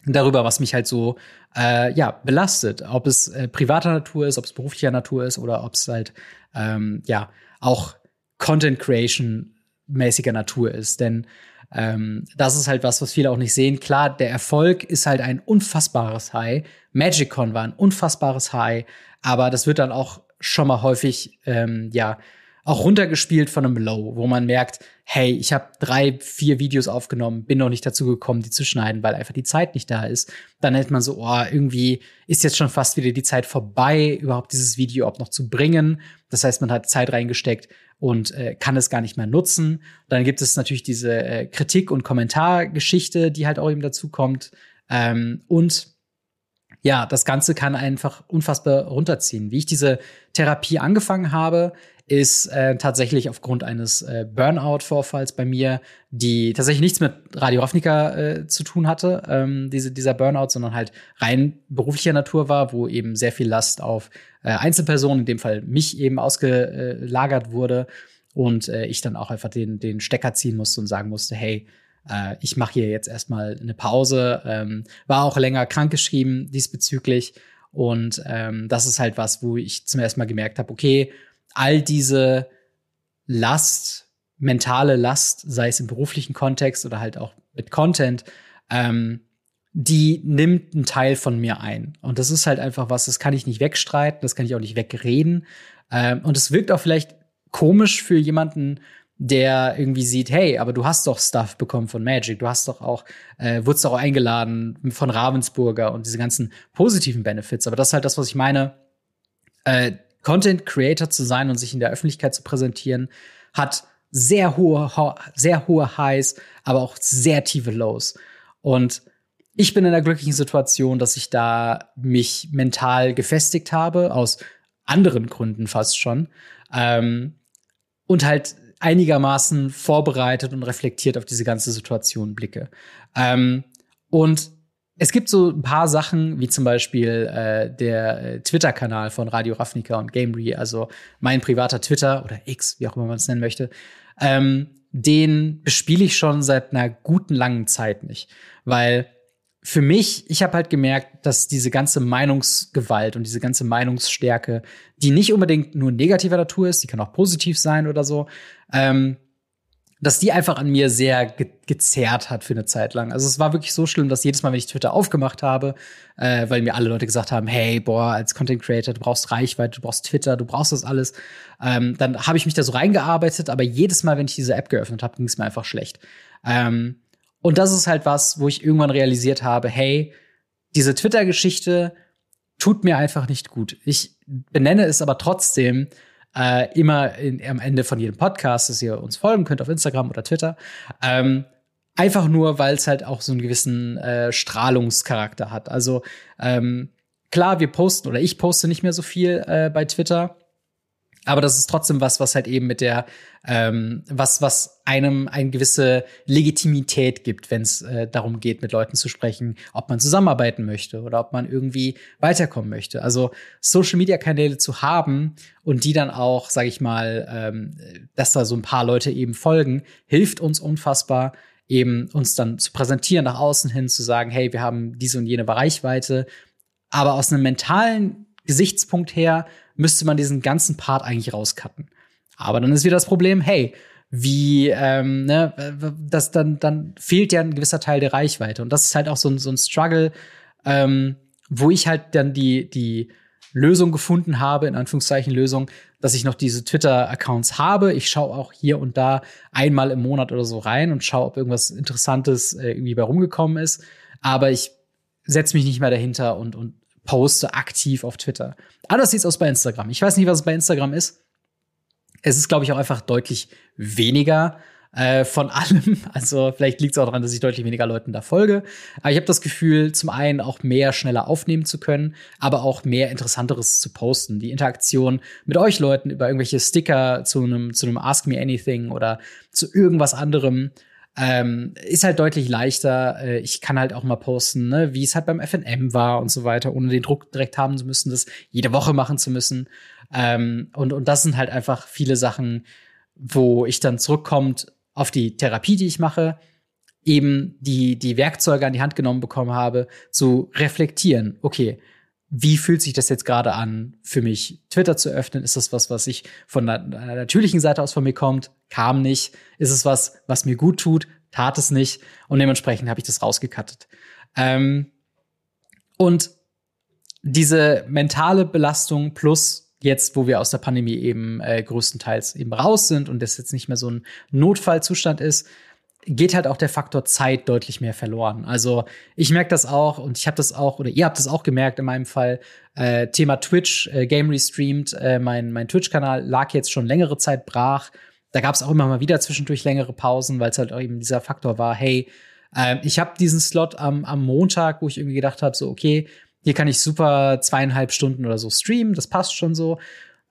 darüber, was mich halt so äh, ja belastet, ob es privater Natur ist, ob es beruflicher Natur ist oder ob es halt ähm, ja auch Content Creation mäßiger Natur ist. Denn ähm, das ist halt was, was viele auch nicht sehen. Klar, der Erfolg ist halt ein unfassbares High. MagicCon war ein unfassbares High, aber das wird dann auch schon mal häufig ähm, ja auch runtergespielt von einem Low, wo man merkt, hey, ich habe drei, vier Videos aufgenommen, bin noch nicht dazu gekommen, die zu schneiden, weil einfach die Zeit nicht da ist. Dann hält man so, oh, irgendwie ist jetzt schon fast wieder die Zeit vorbei, überhaupt dieses Video auch noch zu bringen. Das heißt, man hat Zeit reingesteckt und äh, kann es gar nicht mehr nutzen. Dann gibt es natürlich diese äh, Kritik- und Kommentargeschichte, die halt auch eben dazu kommt. Ähm, und ja, das Ganze kann einfach unfassbar runterziehen. Wie ich diese Therapie angefangen habe, ist äh, tatsächlich aufgrund eines äh, Burnout-Vorfalls bei mir, die tatsächlich nichts mit Radio Ravnica äh, zu tun hatte, ähm, diese, dieser Burnout, sondern halt rein beruflicher Natur war, wo eben sehr viel Last auf äh, Einzelpersonen, in dem Fall mich eben ausgelagert wurde und äh, ich dann auch einfach den, den Stecker ziehen musste und sagen musste, hey, äh, ich mache hier jetzt erstmal eine Pause, ähm, war auch länger krankgeschrieben diesbezüglich und ähm, das ist halt was, wo ich zum ersten Mal gemerkt habe, okay, all diese Last, mentale Last, sei es im beruflichen Kontext oder halt auch mit Content, ähm, die nimmt einen Teil von mir ein. Und das ist halt einfach was, das kann ich nicht wegstreiten, das kann ich auch nicht wegreden. Ähm, und es wirkt auch vielleicht komisch für jemanden, der irgendwie sieht, hey, aber du hast doch Stuff bekommen von Magic, du hast doch auch, äh, wurdest auch eingeladen von Ravensburger und diese ganzen positiven Benefits. Aber das ist halt das, was ich meine. Äh, Content Creator zu sein und sich in der Öffentlichkeit zu präsentieren, hat sehr hohe, sehr hohe Highs, aber auch sehr tiefe Lows. Und ich bin in der glücklichen Situation, dass ich da mich mental gefestigt habe, aus anderen Gründen fast schon. Ähm, und halt einigermaßen vorbereitet und reflektiert auf diese ganze Situation blicke. Ähm, und es gibt so ein paar Sachen, wie zum Beispiel äh, der äh, Twitter-Kanal von Radio Ravnica und Gamery, also mein privater Twitter oder X, wie auch immer man es nennen möchte, ähm, den bespiele ich schon seit einer guten langen Zeit nicht. Weil für mich, ich habe halt gemerkt, dass diese ganze Meinungsgewalt und diese ganze Meinungsstärke, die nicht unbedingt nur negativer Natur ist, die kann auch positiv sein oder so, ähm, dass die einfach an mir sehr ge gezerrt hat für eine Zeit lang. Also es war wirklich so schlimm, dass jedes Mal, wenn ich Twitter aufgemacht habe, äh, weil mir alle Leute gesagt haben, hey, boah, als Content Creator, du brauchst Reichweite, du brauchst Twitter, du brauchst das alles, ähm, dann habe ich mich da so reingearbeitet, aber jedes Mal, wenn ich diese App geöffnet habe, ging es mir einfach schlecht. Ähm, und das ist halt was, wo ich irgendwann realisiert habe, hey, diese Twitter-Geschichte tut mir einfach nicht gut. Ich benenne es aber trotzdem äh, immer in, am Ende von jedem Podcast, dass ihr uns folgen könnt auf Instagram oder Twitter. Ähm, einfach nur, weil es halt auch so einen gewissen äh, Strahlungscharakter hat. Also ähm, klar, wir posten oder ich poste nicht mehr so viel äh, bei Twitter. Aber das ist trotzdem was, was halt eben mit der, ähm, was, was einem eine gewisse Legitimität gibt, wenn es äh, darum geht, mit Leuten zu sprechen, ob man zusammenarbeiten möchte oder ob man irgendwie weiterkommen möchte. Also Social Media Kanäle zu haben und die dann auch, sage ich mal, ähm, dass da so ein paar Leute eben folgen, hilft uns unfassbar, eben uns dann zu präsentieren nach außen hin, zu sagen, hey, wir haben diese und jene Reichweite. Aber aus einem mentalen Gesichtspunkt her müsste man diesen ganzen Part eigentlich rauscutten. Aber dann ist wieder das Problem, hey, wie, ähm, ne, das dann, dann fehlt ja ein gewisser Teil der Reichweite. Und das ist halt auch so ein, so ein Struggle, ähm, wo ich halt dann die, die Lösung gefunden habe, in Anführungszeichen Lösung, dass ich noch diese Twitter-Accounts habe. Ich schaue auch hier und da einmal im Monat oder so rein und schaue, ob irgendwas Interessantes äh, irgendwie bei rumgekommen ist. Aber ich setze mich nicht mehr dahinter und, und poste aktiv auf Twitter. Anders sieht es aus bei Instagram. Ich weiß nicht, was es bei Instagram ist. Es ist, glaube ich, auch einfach deutlich weniger äh, von allem. Also vielleicht liegt es auch daran, dass ich deutlich weniger Leuten da folge. Aber ich habe das Gefühl, zum einen auch mehr schneller aufnehmen zu können, aber auch mehr Interessanteres zu posten. Die Interaktion mit euch Leuten über irgendwelche Sticker zu einem zu einem Ask Me Anything oder zu irgendwas anderem ähm, ist halt deutlich leichter. Äh, ich kann halt auch mal posten, ne, wie es halt beim FNM war und so weiter, ohne den Druck direkt haben zu müssen, das jede Woche machen zu müssen. Ähm, und, und das sind halt einfach viele Sachen, wo ich dann zurückkommt auf die Therapie, die ich mache, eben die, die Werkzeuge an die Hand genommen bekommen habe, zu reflektieren. Okay, wie fühlt sich das jetzt gerade an, für mich Twitter zu öffnen? Ist das was, was ich von einer natürlichen Seite aus von mir kommt? Kam nicht. Ist es was, was mir gut tut? Tat es nicht. Und dementsprechend habe ich das rausgekattet. Ähm, und diese mentale Belastung plus jetzt, wo wir aus der Pandemie eben äh, größtenteils eben raus sind und das jetzt nicht mehr so ein Notfallzustand ist, geht halt auch der Faktor Zeit deutlich mehr verloren. Also ich merke das auch und ich habe das auch, oder ihr habt das auch gemerkt in meinem Fall, äh, Thema Twitch, äh, Game Restreamed, äh, mein, mein Twitch-Kanal lag jetzt schon längere Zeit brach. Da gab es auch immer mal wieder zwischendurch längere Pausen, weil es halt auch eben dieser Faktor war, hey, äh, ich habe diesen Slot am, am Montag, wo ich irgendwie gedacht habe, so, okay, hier kann ich super zweieinhalb Stunden oder so streamen, das passt schon so.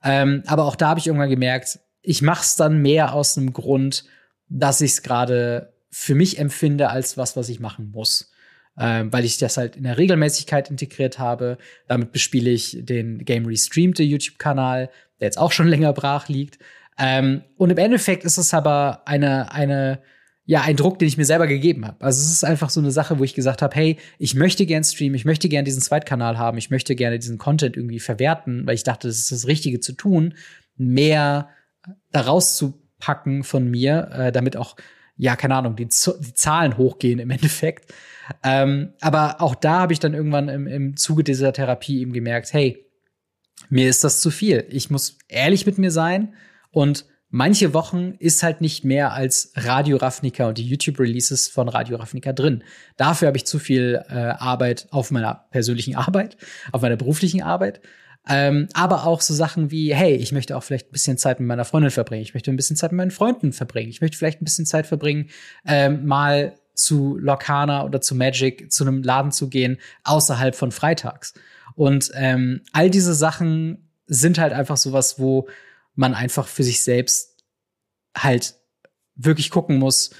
Ähm, aber auch da habe ich irgendwann gemerkt, ich mache es dann mehr aus einem Grund, dass ich es gerade für mich empfinde als was, was ich machen muss. Ähm, weil ich das halt in der Regelmäßigkeit integriert habe. Damit bespiele ich den Game Restreamte YouTube-Kanal, der jetzt auch schon länger brach liegt. Ähm, und im Endeffekt ist es aber eine, eine, ja, ein Druck, den ich mir selber gegeben habe. Also es ist einfach so eine Sache, wo ich gesagt habe, hey, ich möchte gern streamen, ich möchte gern diesen Zweitkanal haben, ich möchte gerne diesen Content irgendwie verwerten, weil ich dachte, das ist das Richtige zu tun, mehr daraus zu packen von mir, äh, damit auch, ja, keine Ahnung, die, die Zahlen hochgehen im Endeffekt. Ähm, aber auch da habe ich dann irgendwann im, im Zuge dieser Therapie eben gemerkt, hey, mir ist das zu viel. Ich muss ehrlich mit mir sein und manche Wochen ist halt nicht mehr als Radio Ravnica und die YouTube-Releases von Radio Ravnica drin. Dafür habe ich zu viel äh, Arbeit auf meiner persönlichen Arbeit, auf meiner beruflichen Arbeit. Ähm, aber auch so Sachen wie, hey, ich möchte auch vielleicht ein bisschen Zeit mit meiner Freundin verbringen, ich möchte ein bisschen Zeit mit meinen Freunden verbringen, ich möchte vielleicht ein bisschen Zeit verbringen, ähm, mal zu Lorcana oder zu Magic zu einem Laden zu gehen, außerhalb von Freitags. Und ähm, all diese Sachen sind halt einfach sowas, wo man einfach für sich selbst halt wirklich gucken muss,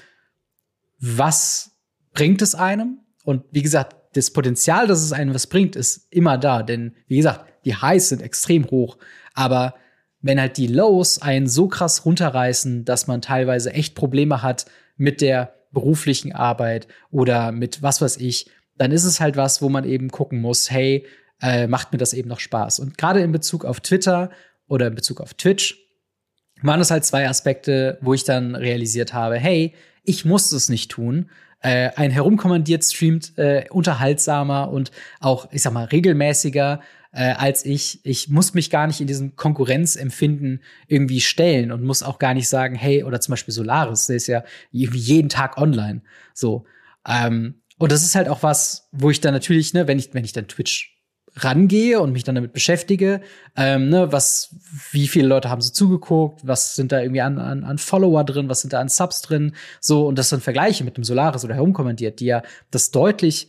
was bringt es einem? Und wie gesagt, das Potenzial, dass es einem was bringt, ist immer da. Denn, wie gesagt, die Highs sind extrem hoch. Aber wenn halt die Lows einen so krass runterreißen, dass man teilweise echt Probleme hat mit der beruflichen Arbeit oder mit was weiß ich, dann ist es halt was, wo man eben gucken muss, hey, äh, macht mir das eben noch Spaß? Und gerade in Bezug auf Twitter oder in Bezug auf Twitch waren es halt zwei Aspekte, wo ich dann realisiert habe, hey, ich muss es nicht tun, äh, ein herumkommandiert streamt äh, unterhaltsamer und auch, ich sag mal, regelmäßiger äh, als ich. Ich muss mich gar nicht in diesem Konkurrenzempfinden irgendwie stellen und muss auch gar nicht sagen, hey, oder zum Beispiel Solaris, der ist ja jeden Tag online. So. Ähm, und das ist halt auch was, wo ich dann natürlich, ne, wenn ich, wenn ich dann Twitch rangehe und mich dann damit beschäftige, ähm, ne, was, wie viele Leute haben so zugeguckt, was sind da irgendwie an, an, an Follower drin, was sind da an Subs drin, so und das dann vergleiche mit dem Solaris oder herumkommentiert, die ja das deutlich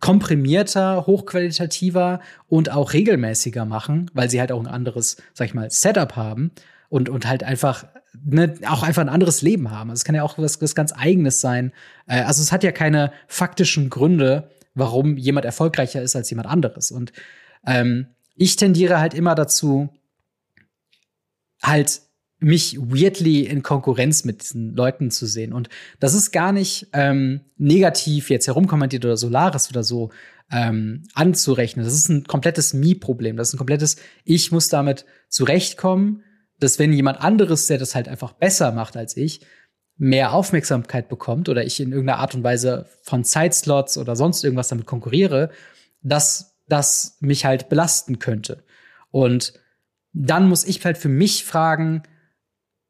komprimierter, hochqualitativer und auch regelmäßiger machen, weil sie halt auch ein anderes, sag ich mal, Setup haben und, und halt einfach, ne, auch einfach ein anderes Leben haben. Also es kann ja auch was, was ganz Eigenes sein. Äh, also es hat ja keine faktischen Gründe, warum jemand erfolgreicher ist als jemand anderes. Und ähm, ich tendiere halt immer dazu, halt mich weirdly in Konkurrenz mit diesen Leuten zu sehen. Und das ist gar nicht ähm, negativ jetzt herumkommentiert oder Solaris oder so ähm, anzurechnen. Das ist ein komplettes Me-Problem. Das ist ein komplettes, ich muss damit zurechtkommen, dass wenn jemand anderes, der das halt einfach besser macht als ich, mehr Aufmerksamkeit bekommt oder ich in irgendeiner Art und Weise von Zeitslots oder sonst irgendwas damit konkurriere, dass das mich halt belasten könnte. Und dann muss ich halt für mich fragen,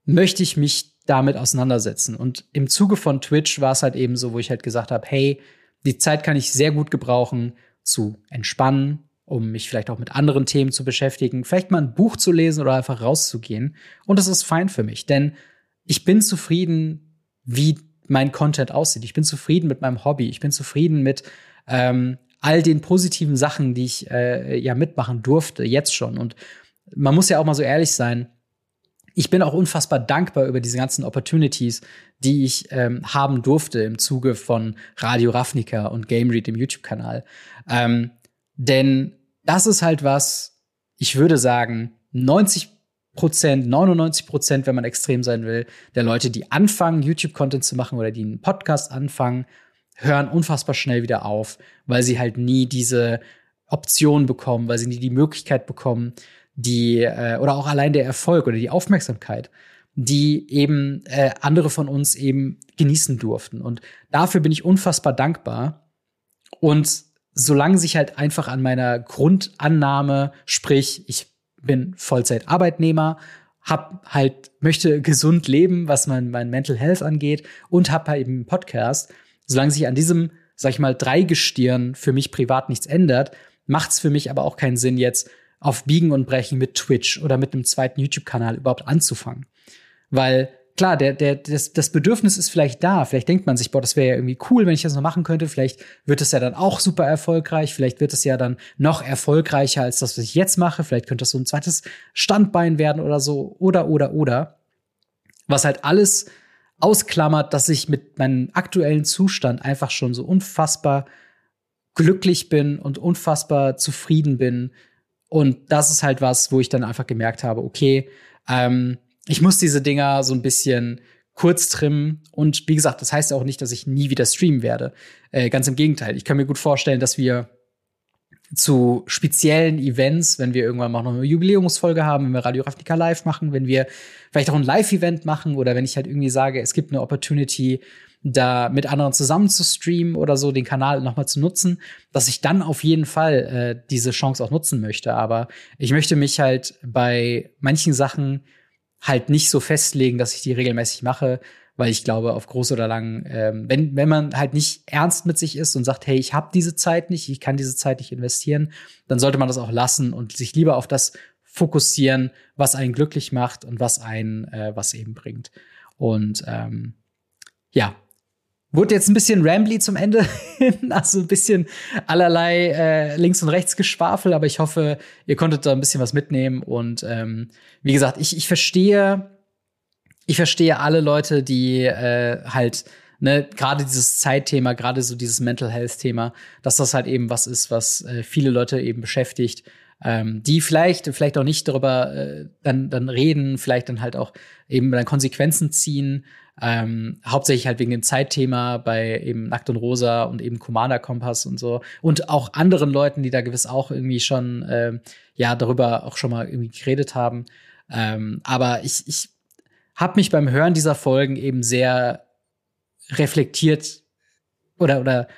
möchte ich mich damit auseinandersetzen. Und im Zuge von Twitch war es halt eben so, wo ich halt gesagt habe, hey, die Zeit kann ich sehr gut gebrauchen zu entspannen, um mich vielleicht auch mit anderen Themen zu beschäftigen, vielleicht mal ein Buch zu lesen oder einfach rauszugehen. Und das ist fein für mich, denn ich bin zufrieden, wie mein Content aussieht. Ich bin zufrieden mit meinem Hobby. Ich bin zufrieden mit ähm, all den positiven Sachen, die ich äh, ja mitmachen durfte, jetzt schon. Und man muss ja auch mal so ehrlich sein, ich bin auch unfassbar dankbar über diese ganzen Opportunities, die ich ähm, haben durfte im Zuge von Radio Ravnica und Game Read, dem YouTube-Kanal. Ähm, denn das ist halt was, ich würde sagen, 90 Prozent, 99 Prozent, wenn man extrem sein will, der Leute, die anfangen, YouTube-Content zu machen oder die einen Podcast anfangen, hören unfassbar schnell wieder auf, weil sie halt nie diese Option bekommen, weil sie nie die Möglichkeit bekommen, die äh, oder auch allein der Erfolg oder die Aufmerksamkeit, die eben äh, andere von uns eben genießen durften. Und dafür bin ich unfassbar dankbar. Und solange sich halt einfach an meiner Grundannahme, sprich, ich bin Vollzeit-Arbeitnehmer, hab halt, möchte gesund leben, was mein, mein Mental Health angeht und hab halt eben einen Podcast. Solange sich an diesem, sag ich mal, Dreigestirn für mich privat nichts ändert, macht's für mich aber auch keinen Sinn, jetzt auf Biegen und Brechen mit Twitch oder mit einem zweiten YouTube-Kanal überhaupt anzufangen. Weil klar, der, der, das, das Bedürfnis ist vielleicht da. Vielleicht denkt man sich, boah, das wäre ja irgendwie cool, wenn ich das noch machen könnte. Vielleicht wird es ja dann auch super erfolgreich. Vielleicht wird es ja dann noch erfolgreicher als das, was ich jetzt mache. Vielleicht könnte das so ein zweites Standbein werden oder so. Oder, oder, oder. Was halt alles ausklammert, dass ich mit meinem aktuellen Zustand einfach schon so unfassbar glücklich bin und unfassbar zufrieden bin und das ist halt was, wo ich dann einfach gemerkt habe, okay, ähm, ich muss diese Dinger so ein bisschen kurz trimmen. Und wie gesagt, das heißt auch nicht, dass ich nie wieder streamen werde. Äh, ganz im Gegenteil. Ich kann mir gut vorstellen, dass wir zu speziellen Events, wenn wir irgendwann mal noch eine Jubiläumsfolge haben, wenn wir Radio Ravnica live machen, wenn wir vielleicht auch ein Live-Event machen oder wenn ich halt irgendwie sage, es gibt eine Opportunity, da mit anderen zusammen zu streamen oder so, den Kanal nochmal zu nutzen, dass ich dann auf jeden Fall äh, diese Chance auch nutzen möchte. Aber ich möchte mich halt bei manchen Sachen halt nicht so festlegen, dass ich die regelmäßig mache, weil ich glaube, auf groß oder lang, ähm, wenn, wenn man halt nicht ernst mit sich ist und sagt, hey, ich habe diese Zeit nicht, ich kann diese Zeit nicht investieren, dann sollte man das auch lassen und sich lieber auf das fokussieren, was einen glücklich macht und was einen äh, was eben bringt. Und ähm, ja, Wurde jetzt ein bisschen rambly zum Ende hin, also ein bisschen allerlei äh, links und rechts geschwafel, aber ich hoffe, ihr konntet da ein bisschen was mitnehmen. Und ähm, wie gesagt, ich, ich verstehe, ich verstehe alle Leute, die äh, halt ne, gerade dieses Zeitthema, gerade so dieses Mental Health Thema, dass das halt eben was ist, was äh, viele Leute eben beschäftigt, ähm, die vielleicht vielleicht auch nicht darüber äh, dann dann reden, vielleicht dann halt auch eben dann Konsequenzen ziehen ähm, hauptsächlich halt wegen dem Zeitthema bei eben Nackt und Rosa und eben Commander Kompass und so. Und auch anderen Leuten, die da gewiss auch irgendwie schon, ähm, ja, darüber auch schon mal irgendwie geredet haben. Ähm, aber ich, ich habe mich beim Hören dieser Folgen eben sehr reflektiert oder, oder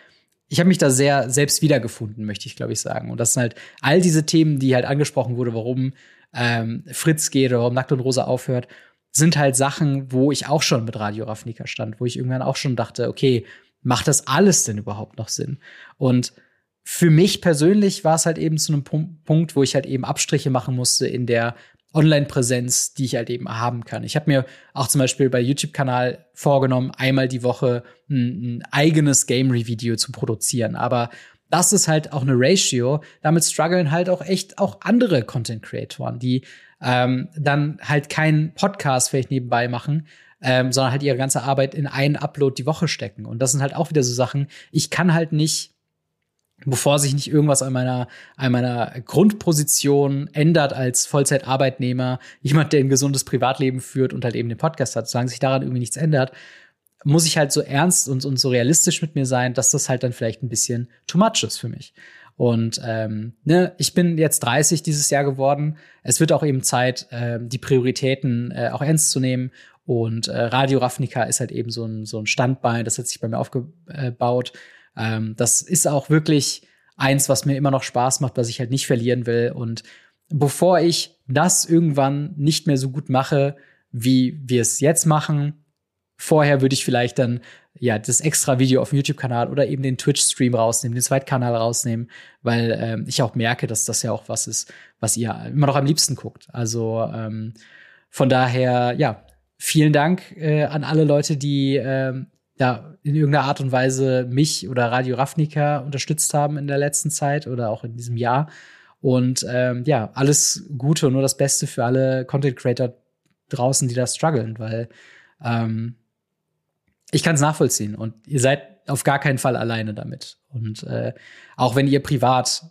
ich habe mich da sehr selbst wiedergefunden, möchte ich, glaube ich, sagen. Und das sind halt all diese Themen, die halt angesprochen wurde, warum ähm, Fritz geht oder warum Nackt und Rosa aufhört sind halt Sachen, wo ich auch schon mit Radio Ravnica stand, wo ich irgendwann auch schon dachte, okay, macht das alles denn überhaupt noch Sinn? Und für mich persönlich war es halt eben zu einem Punkt, wo ich halt eben Abstriche machen musste in der Online-Präsenz, die ich halt eben haben kann. Ich habe mir auch zum Beispiel bei YouTube-Kanal vorgenommen, einmal die Woche ein, ein eigenes Game-Review zu produzieren. Aber das ist halt auch eine Ratio. Damit strugglen halt auch echt auch andere Content-Creatoren, die ähm, dann halt keinen Podcast vielleicht nebenbei machen, ähm, sondern halt ihre ganze Arbeit in einen Upload die Woche stecken. Und das sind halt auch wieder so Sachen, ich kann halt nicht bevor sich nicht irgendwas an meiner, an meiner Grundposition ändert als Vollzeitarbeitnehmer, jemand, der ein gesundes Privatleben führt und halt eben den Podcast hat, solange sich daran irgendwie nichts ändert, muss ich halt so ernst und, und so realistisch mit mir sein, dass das halt dann vielleicht ein bisschen too much ist für mich. Und ähm, ne, ich bin jetzt 30 dieses Jahr geworden. Es wird auch eben Zeit, äh, die Prioritäten äh, auch ernst zu nehmen. Und äh, Radio Ravnica ist halt eben so ein, so ein Standbein, das hat sich bei mir aufgebaut. Ähm, das ist auch wirklich eins, was mir immer noch Spaß macht, was ich halt nicht verlieren will. Und bevor ich das irgendwann nicht mehr so gut mache, wie wir es jetzt machen, vorher würde ich vielleicht dann ja das extra Video auf dem YouTube-Kanal oder eben den Twitch-Stream rausnehmen, den Zweitkanal rausnehmen, weil ähm, ich auch merke, dass das ja auch was ist, was ihr immer noch am liebsten guckt. Also ähm, von daher, ja, vielen Dank äh, an alle Leute, die ähm, ja, in irgendeiner Art und Weise mich oder Radio Ravnica unterstützt haben in der letzten Zeit oder auch in diesem Jahr. Und ähm, ja, alles Gute und nur das Beste für alle Content Creator draußen, die da strugglen, weil ähm, ich kann es nachvollziehen und ihr seid auf gar keinen Fall alleine damit. Und äh, auch wenn ihr privat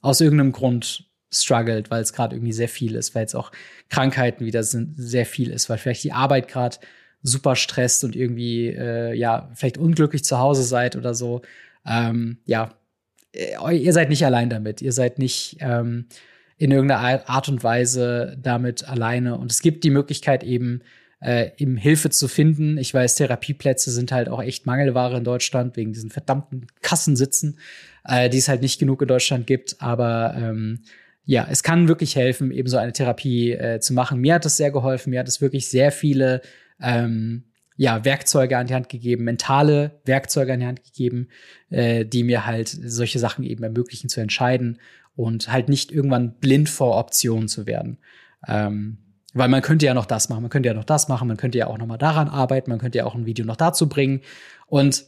aus irgendeinem Grund struggelt, weil es gerade irgendwie sehr viel ist, weil jetzt auch Krankheiten wieder sind, sehr viel ist, weil vielleicht die Arbeit gerade super stresst und irgendwie, äh, ja, vielleicht unglücklich zu Hause seid oder so, ähm, ja, äh, ihr seid nicht allein damit. Ihr seid nicht ähm, in irgendeiner Art und Weise damit alleine. Und es gibt die Möglichkeit eben, äh, eben Hilfe zu finden. Ich weiß, Therapieplätze sind halt auch echt Mangelware in Deutschland wegen diesen verdammten Kassensitzen, äh, die es halt nicht genug in Deutschland gibt. Aber ähm, ja, es kann wirklich helfen, eben so eine Therapie äh, zu machen. Mir hat es sehr geholfen. Mir hat es wirklich sehr viele ähm, ja, Werkzeuge an die Hand gegeben, mentale Werkzeuge an die Hand gegeben, äh, die mir halt solche Sachen eben ermöglichen zu entscheiden und halt nicht irgendwann blind vor Optionen zu werden. Ähm, weil man könnte ja noch das machen, man könnte ja noch das machen, man könnte ja auch noch mal daran arbeiten, man könnte ja auch ein Video noch dazu bringen. Und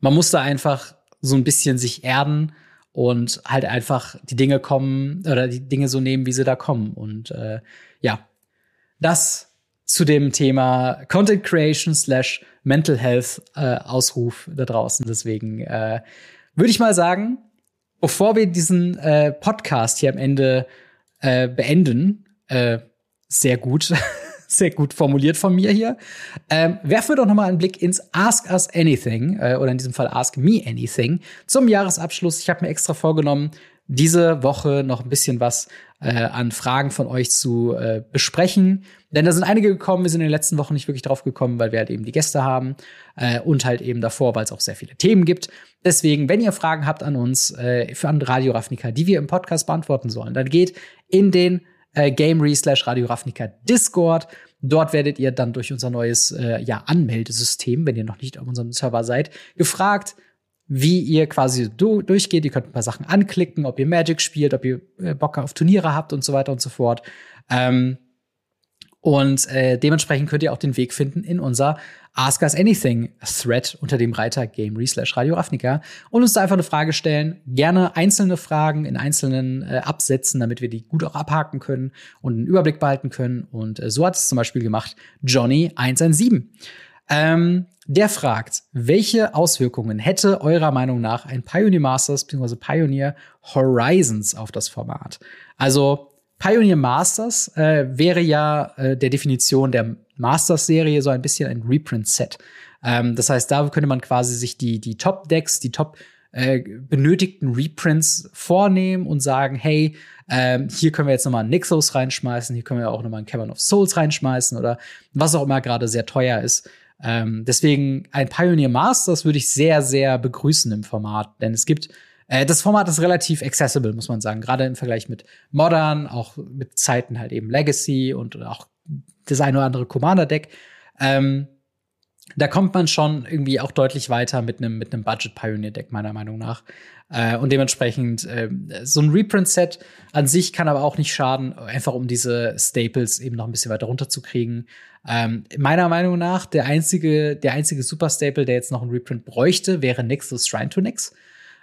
man muss da einfach so ein bisschen sich erden und halt einfach die Dinge kommen oder die Dinge so nehmen, wie sie da kommen. Und äh, ja, das zu dem Thema Content Creation slash Mental Health äh, Ausruf da draußen. Deswegen äh, würde ich mal sagen, bevor wir diesen äh, Podcast hier am Ende äh, beenden, äh, sehr gut, sehr gut formuliert von mir hier, ähm, werfen wir doch noch mal einen Blick ins Ask Us Anything äh, oder in diesem Fall Ask Me Anything zum Jahresabschluss. Ich habe mir extra vorgenommen, diese Woche noch ein bisschen was äh, an Fragen von euch zu äh, besprechen. Denn da sind einige gekommen, wir sind in den letzten Wochen nicht wirklich drauf gekommen, weil wir halt eben die Gäste haben äh, und halt eben davor, weil es auch sehr viele Themen gibt. Deswegen, wenn ihr Fragen habt an uns, äh, für an Radio Ravnica, die wir im Podcast beantworten sollen, dann geht in den äh, Gamery slash Radio Ravnica Discord. Dort werdet ihr dann durch unser neues äh, ja, Anmeldesystem, wenn ihr noch nicht auf unserem Server seid, gefragt, wie ihr quasi du durchgeht. Ihr könnt ein paar Sachen anklicken, ob ihr Magic spielt, ob ihr äh, Bock auf Turniere habt und so weiter und so fort. Ähm, und äh, dementsprechend könnt ihr auch den Weg finden in unser Ask Us Anything Thread unter dem Reiter Gamery slash Radio Ravnica und uns da einfach eine Frage stellen. Gerne einzelne Fragen in einzelnen äh, Absätzen, damit wir die gut auch abhaken können und einen Überblick behalten können. Und äh, so hat es zum Beispiel gemacht Johnny 117. Ähm, der fragt, welche Auswirkungen hätte eurer Meinung nach ein Pioneer Masters bzw. Pioneer Horizons auf das Format? Also Pioneer Masters äh, wäre ja äh, der Definition der Masters-Serie so ein bisschen ein Reprint-Set. Ähm, das heißt, da könnte man quasi sich die, die Top-Decks, die Top äh, benötigten Reprints vornehmen und sagen, hey, ähm, hier können wir jetzt nochmal einen Nixos reinschmeißen, hier können wir auch nochmal einen Cavern of Souls reinschmeißen oder was auch immer gerade sehr teuer ist. Ähm, deswegen ein Pioneer Masters würde ich sehr, sehr begrüßen im Format, denn es gibt äh, das Format ist relativ accessible, muss man sagen, gerade im Vergleich mit Modern, auch mit Zeiten halt eben Legacy und auch das eine oder andere Commander Deck. Ähm, da kommt man schon irgendwie auch deutlich weiter mit einem mit Budget Pioneer Deck meiner Meinung nach. Äh, und dementsprechend äh, so ein Reprint Set an sich kann aber auch nicht schaden, einfach um diese Staples eben noch ein bisschen weiter runterzukriegen. Ähm, meiner Meinung nach der einzige der einzige Super Staple, der jetzt noch ein Reprint bräuchte, wäre Nexus Shrine to Nix.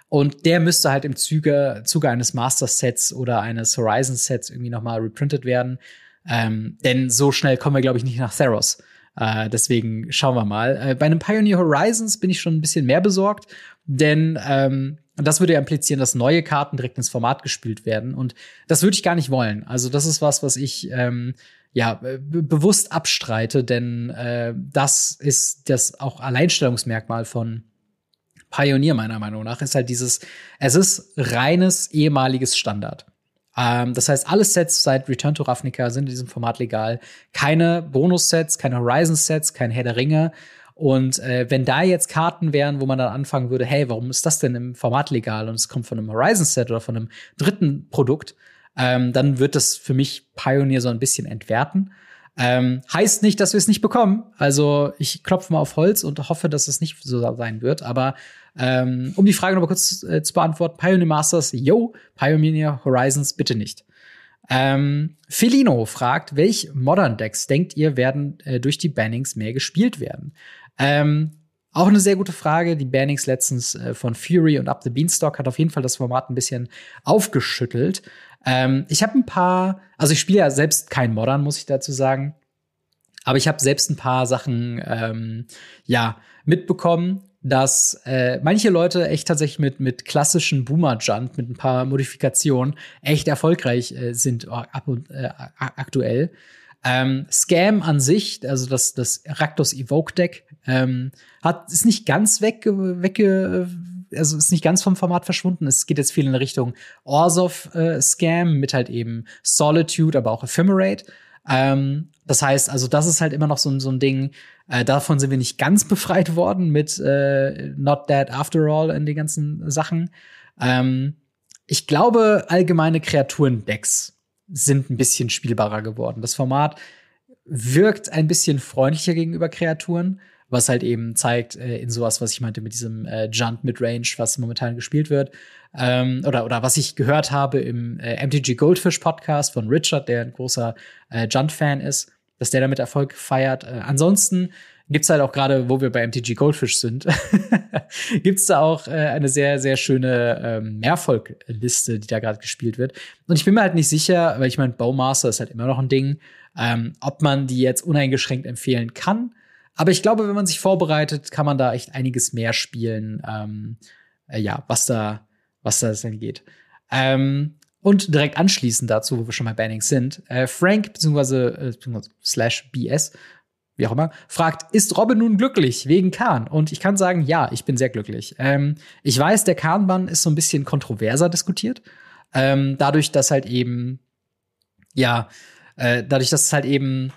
Und der müsste halt im Zuge, Zuge eines Master Sets oder eines Horizon Sets irgendwie noch mal reprintet werden. Ähm, denn so schnell kommen wir, glaube ich, nicht nach Theros. Äh, deswegen schauen wir mal. Äh, bei einem Pioneer Horizons bin ich schon ein bisschen mehr besorgt, denn ähm, das würde ja implizieren, dass neue Karten direkt ins Format gespielt werden. Und das würde ich gar nicht wollen. Also, das ist was, was ich ähm, ja bewusst abstreite, denn äh, das ist das auch Alleinstellungsmerkmal von Pioneer meiner Meinung nach, ist halt dieses, es ist reines ehemaliges Standard. Ähm, das heißt, alle Sets seit Return to Ravnica sind in diesem Format legal. Keine Bonus-Sets, keine Horizon-Sets, kein Herr der Ringe. Und äh, wenn da jetzt Karten wären, wo man dann anfangen würde, hey, warum ist das denn im Format legal und es kommt von einem Horizon-Set oder von einem dritten Produkt, ähm, dann wird das für mich Pioneer so ein bisschen entwerten. Ähm, heißt nicht, dass wir es nicht bekommen. Also ich klopfe mal auf Holz und hoffe, dass es nicht so sein wird. Aber ähm, um die Frage noch mal kurz äh, zu beantworten, Pioneer Masters, yo, Pioneer Horizons bitte nicht. Ähm, Felino fragt, welche Modern Decks denkt ihr werden äh, durch die Bannings mehr gespielt werden? Ähm, auch eine sehr gute Frage. Die Bannings letztens äh, von Fury und Up the Beanstalk hat auf jeden Fall das Format ein bisschen aufgeschüttelt. Ähm, ich habe ein paar, also ich spiele ja selbst kein Modern, muss ich dazu sagen. Aber ich habe selbst ein paar Sachen ähm, ja mitbekommen, dass äh, manche Leute echt tatsächlich mit mit klassischen Boomer Jump mit ein paar Modifikationen echt erfolgreich äh, sind ab und äh, aktuell. Ähm, Scam an sich, also das das Raktos Evoke Deck, ähm, hat ist nicht ganz weg wegge also ist nicht ganz vom Format verschwunden. Es geht jetzt viel in Richtung Orzov äh, Scam mit halt eben Solitude, aber auch Ephemerate. Ähm, das heißt, also das ist halt immer noch so, so ein Ding. Äh, davon sind wir nicht ganz befreit worden mit äh, Not Dead After All in den ganzen Sachen. Ähm, ich glaube, allgemeine Kreaturen-Decks sind ein bisschen spielbarer geworden. Das Format wirkt ein bisschen freundlicher gegenüber Kreaturen was halt eben zeigt, äh, in sowas, was ich meinte mit diesem äh, Junt Midrange, was momentan gespielt wird. Ähm, oder, oder was ich gehört habe im äh, MTG Goldfish Podcast von Richard, der ein großer äh, Junt-Fan ist, dass der damit Erfolg feiert. Äh, ansonsten gibt's halt auch gerade, wo wir bei MTG Goldfish sind, gibt's da auch äh, eine sehr, sehr schöne ähm, Mehrfolgliste, die da gerade gespielt wird. Und ich bin mir halt nicht sicher, weil ich meine, Bowmaster ist halt immer noch ein Ding, ähm, ob man die jetzt uneingeschränkt empfehlen kann aber ich glaube, wenn man sich vorbereitet, kann man da echt einiges mehr spielen, ähm, äh, ja, was da, was da denn geht. Ähm, und direkt anschließend dazu, wo wir schon bei Bannings sind, äh, Frank bzw. Äh, slash BS, wie auch immer, fragt, ist Robin nun glücklich wegen Khan? Und ich kann sagen, ja, ich bin sehr glücklich. Ähm, ich weiß, der Khan-Bann ist so ein bisschen kontroverser diskutiert. Ähm, dadurch, dass halt eben, ja, äh, dadurch, dass es halt eben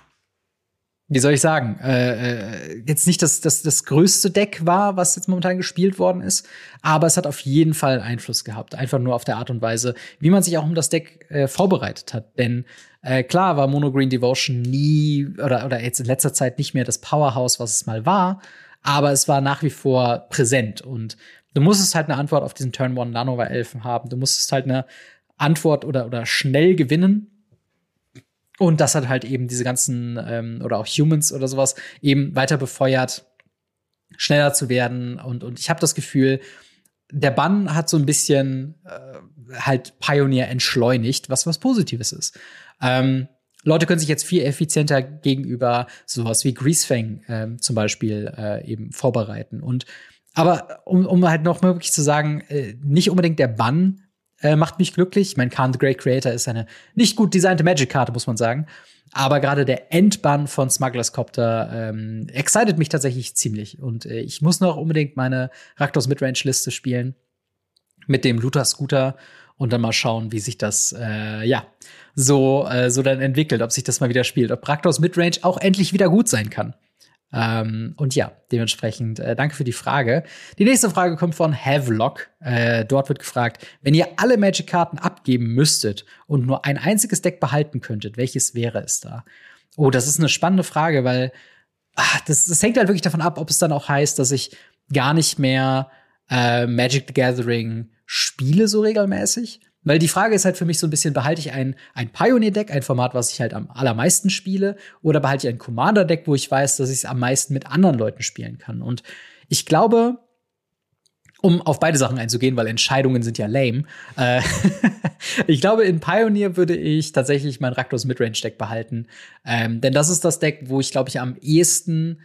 wie soll ich sagen, äh, äh, jetzt nicht das, das, das größte Deck war, was jetzt momentan gespielt worden ist, aber es hat auf jeden Fall Einfluss gehabt. Einfach nur auf der Art und Weise, wie man sich auch um das Deck äh, vorbereitet hat. Denn äh, klar war Mono Green Devotion nie oder, oder jetzt in letzter Zeit nicht mehr das Powerhouse, was es mal war, aber es war nach wie vor präsent. Und du musstest halt eine Antwort auf diesen Turn One Nanova Elfen haben. Du musstest halt eine Antwort oder, oder schnell gewinnen und das hat halt eben diese ganzen, ähm, oder auch Humans oder sowas, eben weiter befeuert, schneller zu werden. Und, und ich habe das Gefühl, der Bann hat so ein bisschen äh, halt Pioneer entschleunigt, was was Positives ist. Ähm, Leute können sich jetzt viel effizienter gegenüber sowas wie Greasefang ähm, zum Beispiel äh, eben vorbereiten. Und aber um, um halt noch wirklich zu sagen, äh, nicht unbedingt der Bann äh, macht mich glücklich. Ich meine, Khan the Great Creator ist eine nicht gut designte Magic-Karte, muss man sagen. Aber gerade der Endbann von Smugglers Copter ähm, excited mich tatsächlich ziemlich. Und äh, ich muss noch unbedingt meine Raktos Midrange-Liste spielen mit dem Luther Scooter und dann mal schauen, wie sich das äh, ja so äh, so dann entwickelt, ob sich das mal wieder spielt, ob Raktos Midrange auch endlich wieder gut sein kann. Ähm, und ja, dementsprechend äh, danke für die Frage. Die nächste Frage kommt von Havelock. Äh, dort wird gefragt, wenn ihr alle Magic-Karten abgeben müsstet und nur ein einziges Deck behalten könntet, welches wäre es da? Oh, das ist eine spannende Frage, weil ach, das, das hängt halt wirklich davon ab, ob es dann auch heißt, dass ich gar nicht mehr äh, Magic the Gathering spiele so regelmäßig. Weil die Frage ist halt für mich so ein bisschen, behalte ich ein, ein Pioneer-Deck, ein Format, was ich halt am allermeisten spiele, oder behalte ich ein Commander-Deck, wo ich weiß, dass ich es am meisten mit anderen Leuten spielen kann. Und ich glaube, um auf beide Sachen einzugehen, weil Entscheidungen sind ja lame. Äh, ich glaube, in Pioneer würde ich tatsächlich mein Raktos Midrange-Deck behalten. Ähm, denn das ist das Deck, wo ich, glaube ich, am ehesten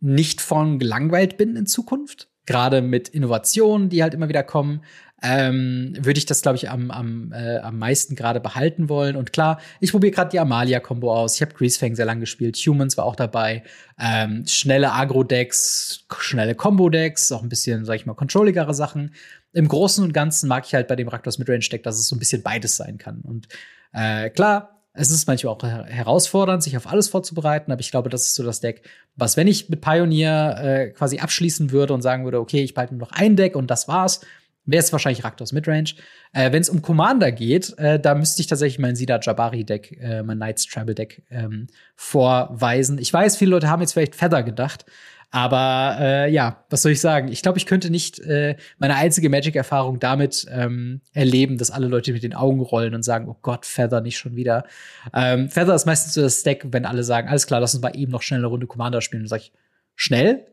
nicht von gelangweilt bin in Zukunft. Gerade mit Innovationen, die halt immer wieder kommen ähm, würde ich das, glaube ich, am, am, äh, am meisten gerade behalten wollen. Und klar, ich probiere gerade die Amalia-Kombo aus. Ich habe Greasefang sehr lang gespielt. Humans war auch dabei. Ähm, schnelle Agro-Decks, schnelle Combo-Decks, auch ein bisschen, sag ich mal, controlligere Sachen. Im Großen und Ganzen mag ich halt bei dem Raktos Midrange-Deck, dass es so ein bisschen beides sein kann. Und äh, klar, es ist manchmal auch herausfordernd, sich auf alles vorzubereiten, aber ich glaube, das ist so das Deck, was, wenn ich mit Pioneer äh, quasi abschließen würde und sagen würde, okay, ich behalte nur noch ein Deck und das war's, wäre es wahrscheinlich Raktos Midrange. Äh, Wenn es um Commander geht, äh, da müsste ich tatsächlich mein Sida Jabari Deck, äh, mein Knights Tribal Deck ähm, vorweisen. Ich weiß, viele Leute haben jetzt vielleicht Feather gedacht, aber äh, ja, was soll ich sagen? Ich glaube, ich könnte nicht äh, meine einzige Magic-Erfahrung damit ähm, erleben, dass alle Leute mit den Augen rollen und sagen, oh Gott, Feather nicht schon wieder. Ähm, Feather ist meistens so das Deck, wenn alle sagen, alles klar, lass uns mal eben noch schnell eine Runde Commander spielen. Dann sage ich, schnell?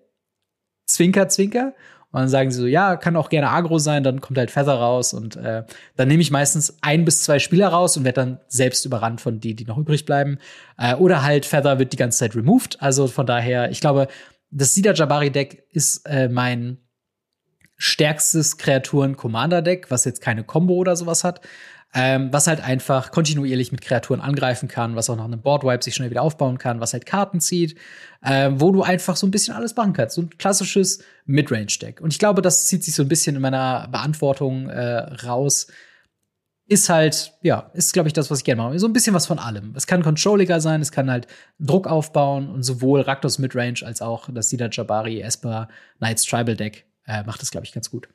Zwinker, zwinker. Und dann sagen sie so, ja, kann auch gerne Agro sein, dann kommt halt Feather raus und äh, dann nehme ich meistens ein bis zwei Spieler raus und werde dann selbst überrannt von die, die noch übrig bleiben. Äh, oder halt Feather wird die ganze Zeit removed. Also von daher, ich glaube, das Sida Jabari Deck ist äh, mein stärkstes Kreaturen-Commander-Deck, was jetzt keine Combo oder sowas hat ähm, was halt einfach kontinuierlich mit Kreaturen angreifen kann, was auch nach einem Boardwipe sich schnell wieder aufbauen kann, was halt Karten zieht, ähm, wo du einfach so ein bisschen alles machen kannst. So ein klassisches Midrange-Deck. Und ich glaube, das zieht sich so ein bisschen in meiner Beantwortung äh, raus. Ist halt, ja, ist, glaube ich, das, was ich gerne mache. So ein bisschen was von allem. Es kann controlliger sein, es kann halt Druck aufbauen und sowohl Raktos Midrange als auch das Sida Jabari Esper Knights Tribal Deck äh, macht das, glaube ich, ganz gut.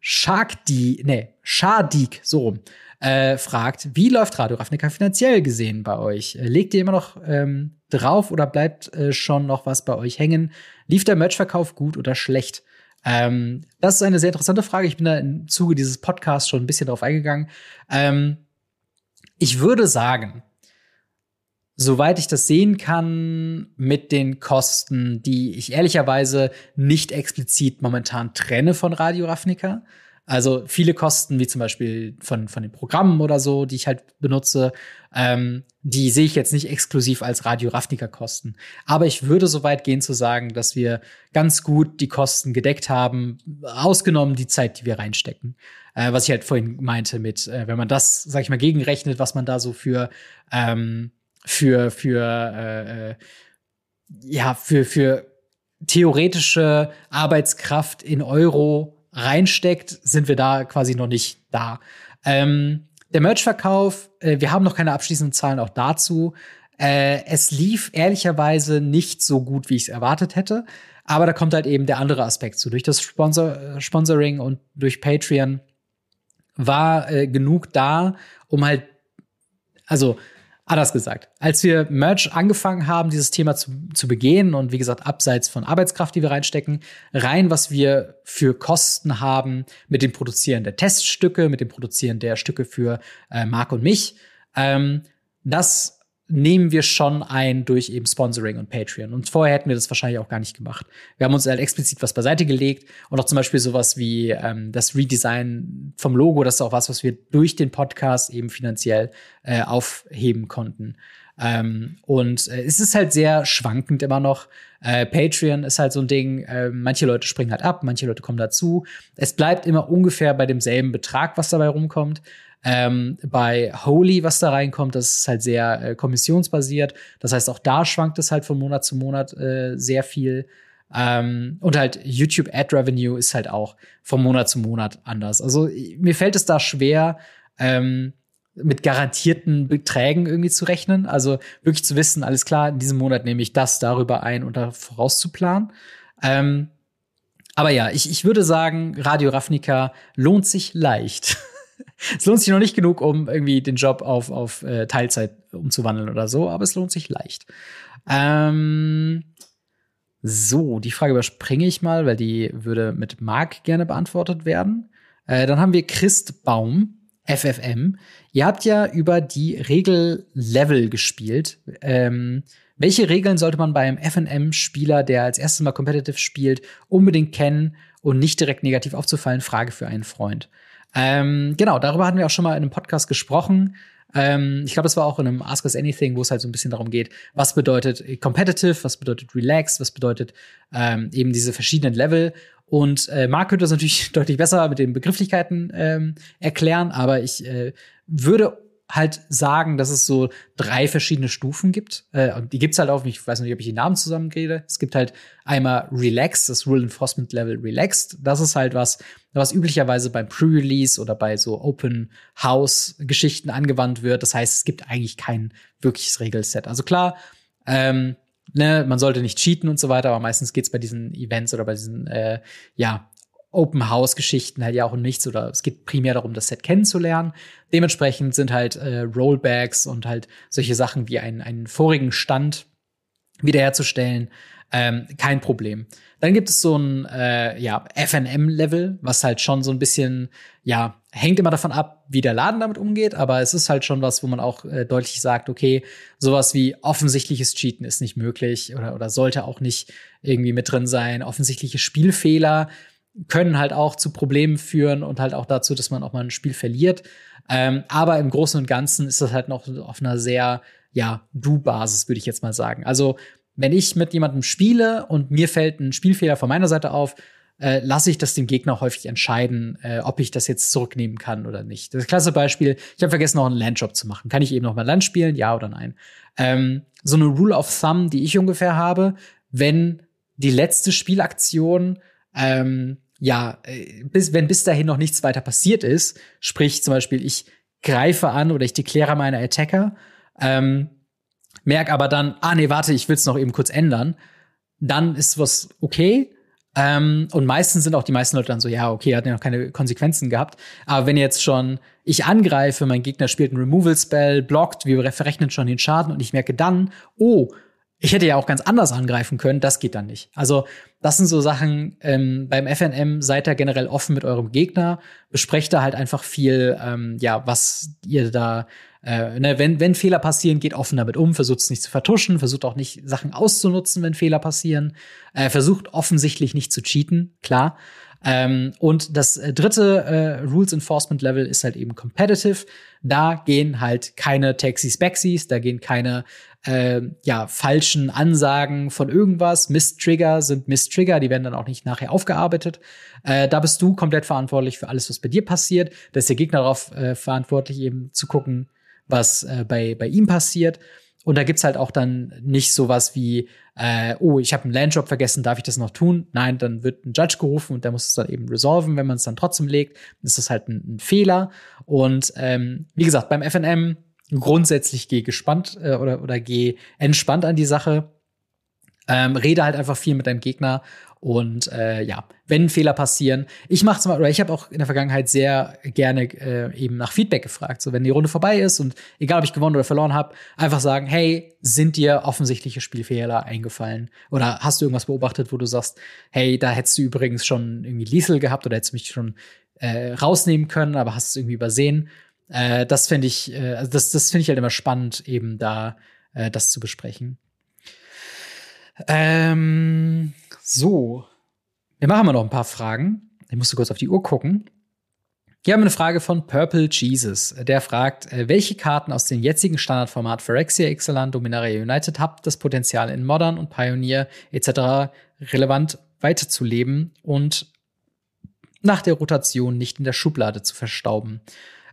Shark die, nee, Shardik, so rum äh, fragt, wie läuft Radio Ravnica finanziell gesehen bei euch? Äh, legt ihr immer noch ähm, drauf oder bleibt äh, schon noch was bei euch hängen? Lief der Merchverkauf gut oder schlecht? Ähm, das ist eine sehr interessante Frage. Ich bin da im Zuge dieses Podcasts schon ein bisschen drauf eingegangen. Ähm, ich würde sagen, soweit ich das sehen kann, mit den Kosten, die ich ehrlicherweise nicht explizit momentan trenne von Radio Ravnica, also viele Kosten, wie zum Beispiel von, von den Programmen oder so, die ich halt benutze, ähm, die sehe ich jetzt nicht exklusiv als Radio Ravnica Kosten. Aber ich würde so weit gehen zu sagen, dass wir ganz gut die Kosten gedeckt haben, ausgenommen die Zeit, die wir reinstecken. Äh, was ich halt vorhin meinte mit, äh, wenn man das, sag ich mal, gegenrechnet, was man da so für, ähm, für, für, äh, äh ja, für, für theoretische Arbeitskraft in Euro reinsteckt, sind wir da quasi noch nicht da. Ähm, der Merch-Verkauf, äh, wir haben noch keine abschließenden Zahlen auch dazu. Äh, es lief ehrlicherweise nicht so gut, wie ich es erwartet hätte. Aber da kommt halt eben der andere Aspekt zu. Durch das Sponsor äh, Sponsoring und durch Patreon war äh, genug da, um halt, also Anders gesagt, als wir Merch angefangen haben, dieses Thema zu, zu begehen und wie gesagt, abseits von Arbeitskraft, die wir reinstecken, rein, was wir für Kosten haben mit dem Produzieren der Teststücke, mit dem Produzieren der Stücke für äh, Marc und mich, ähm, das nehmen wir schon ein durch eben Sponsoring und Patreon. Und vorher hätten wir das wahrscheinlich auch gar nicht gemacht. Wir haben uns halt explizit was beiseite gelegt und auch zum Beispiel sowas wie ähm, das Redesign vom Logo, das ist auch was, was wir durch den Podcast eben finanziell äh, aufheben konnten. Ähm, und äh, es ist halt sehr schwankend immer noch. Äh, Patreon ist halt so ein Ding, äh, manche Leute springen halt ab, manche Leute kommen dazu. Es bleibt immer ungefähr bei demselben Betrag, was dabei rumkommt. Ähm, bei Holy, was da reinkommt, das ist halt sehr äh, kommissionsbasiert. Das heißt, auch da schwankt es halt von Monat zu Monat äh, sehr viel. Ähm, und halt YouTube Ad Revenue ist halt auch von Monat zu Monat anders. Also mir fällt es da schwer, ähm, mit garantierten Beträgen irgendwie zu rechnen. Also wirklich zu wissen, alles klar, in diesem Monat nehme ich das darüber ein und da vorauszuplanen. Ähm, aber ja, ich, ich würde sagen, Radio Ravnica lohnt sich leicht. es lohnt sich noch nicht genug, um irgendwie den Job auf, auf äh, Teilzeit umzuwandeln oder so, aber es lohnt sich leicht. Ähm, so, die Frage überspringe ich mal, weil die würde mit Mark gerne beantwortet werden. Äh, dann haben wir Christbaum, FFM. Ihr habt ja über die Regellevel gespielt. Ähm, welche Regeln sollte man beim FNM-Spieler, der als erstes Mal competitive spielt, unbedingt kennen und nicht direkt negativ aufzufallen? Frage für einen Freund. Ähm, genau, darüber hatten wir auch schon mal in einem Podcast gesprochen. Ähm, ich glaube, das war auch in einem Ask Us Anything, wo es halt so ein bisschen darum geht, was bedeutet competitive, was bedeutet relaxed, was bedeutet ähm, eben diese verschiedenen Level. Und äh, Marc könnte das natürlich deutlich besser mit den Begrifflichkeiten ähm, erklären, aber ich äh, würde halt sagen, dass es so drei verschiedene Stufen gibt. Äh, und die gibt's halt auch, ich weiß nicht, ob ich die Namen zusammenrede. Es gibt halt einmal Relaxed, das Rule Enforcement Level Relaxed. Das ist halt was, was üblicherweise beim Pre-Release oder bei so Open House Geschichten angewandt wird. Das heißt, es gibt eigentlich kein wirkliches Regelset. Also klar, ähm, ne, man sollte nicht cheaten und so weiter, aber meistens geht's bei diesen Events oder bei diesen, äh, ja, Open House Geschichten halt ja auch um nichts oder es geht primär darum, das Set kennenzulernen. Dementsprechend sind halt äh, Rollbacks und halt solche Sachen wie einen, einen vorigen Stand wiederherzustellen ähm, kein Problem. Dann gibt es so ein äh, ja, FNM-Level, was halt schon so ein bisschen, ja, hängt immer davon ab, wie der Laden damit umgeht, aber es ist halt schon was, wo man auch äh, deutlich sagt, okay, sowas wie offensichtliches Cheaten ist nicht möglich oder, oder sollte auch nicht irgendwie mit drin sein. Offensichtliche Spielfehler können halt auch zu Problemen führen und halt auch dazu, dass man auch mal ein Spiel verliert. Ähm, aber im Großen und Ganzen ist das halt noch auf einer sehr, ja, Du-Basis, würde ich jetzt mal sagen. Also, wenn ich mit jemandem spiele und mir fällt ein Spielfehler von meiner Seite auf, äh, lasse ich das dem Gegner häufig entscheiden, äh, ob ich das jetzt zurücknehmen kann oder nicht. Das klasse Beispiel, ich habe vergessen, noch einen Landjob zu machen. Kann ich eben noch mal Land spielen, ja oder nein? Ähm, so eine Rule of Thumb, die ich ungefähr habe, wenn die letzte Spielaktion ähm, ja, äh, bis, wenn bis dahin noch nichts weiter passiert ist, sprich zum Beispiel, ich greife an oder ich dekläre meine Attacker, ähm, merk aber dann, ah nee, warte, ich will es noch eben kurz ändern, dann ist was okay. Ähm, und meistens sind auch die meisten Leute dann so, ja, okay, hat ja noch keine Konsequenzen gehabt. Aber wenn jetzt schon ich angreife, mein Gegner spielt einen Removal-Spell, blockt, wir verrechnen schon den Schaden und ich merke dann, oh, ich hätte ja auch ganz anders angreifen können, das geht dann nicht. Also, das sind so Sachen, ähm, beim FNM seid ihr generell offen mit eurem Gegner, besprecht da halt einfach viel, ähm, ja, was ihr da, äh, ne, wenn, wenn Fehler passieren, geht offen damit um, versucht es nicht zu vertuschen, versucht auch nicht Sachen auszunutzen, wenn Fehler passieren, äh, versucht offensichtlich nicht zu cheaten, klar. Ähm, und das äh, dritte äh, Rules Enforcement Level ist halt eben competitive. Da gehen halt keine Taxis Backsies, da gehen keine äh, ja, falschen Ansagen von irgendwas. Mist-Trigger sind Mist-Trigger, die werden dann auch nicht nachher aufgearbeitet. Äh, da bist du komplett verantwortlich für alles, was bei dir passiert. Da ist der Gegner darauf äh, verantwortlich, eben zu gucken, was äh, bei, bei ihm passiert. Und da gibt's halt auch dann nicht sowas wie, äh, oh, ich habe einen Landjob vergessen, darf ich das noch tun? Nein, dann wird ein Judge gerufen und der muss es dann eben resolven. Wenn man es dann trotzdem legt, ist das halt ein, ein Fehler. Und ähm, wie gesagt, beim FNM grundsätzlich geh gespannt äh, oder, oder geh entspannt an die Sache. Ähm, rede halt einfach viel mit deinem Gegner und äh, ja, wenn Fehler passieren, ich mache zum oder ich habe auch in der Vergangenheit sehr gerne äh, eben nach Feedback gefragt. So, wenn die Runde vorbei ist und egal ob ich gewonnen oder verloren habe, einfach sagen, hey, sind dir offensichtliche Spielfehler eingefallen? Oder hast du irgendwas beobachtet, wo du sagst, hey, da hättest du übrigens schon irgendwie Liesel gehabt oder hättest mich schon äh, rausnehmen können, aber hast es irgendwie übersehen. Äh, das finde ich, äh, also das, das finde ich halt immer spannend, eben da äh, das zu besprechen. Ähm, so. Wir machen mal noch ein paar Fragen. Ich musste kurz auf die Uhr gucken. Hier haben wir eine Frage von Purple Jesus. Der fragt, äh, welche Karten aus dem jetzigen Standardformat Phyrexia, Ixalan, Dominaria United habt das Potenzial in Modern und Pioneer etc. relevant weiterzuleben und nach der Rotation nicht in der Schublade zu verstauben?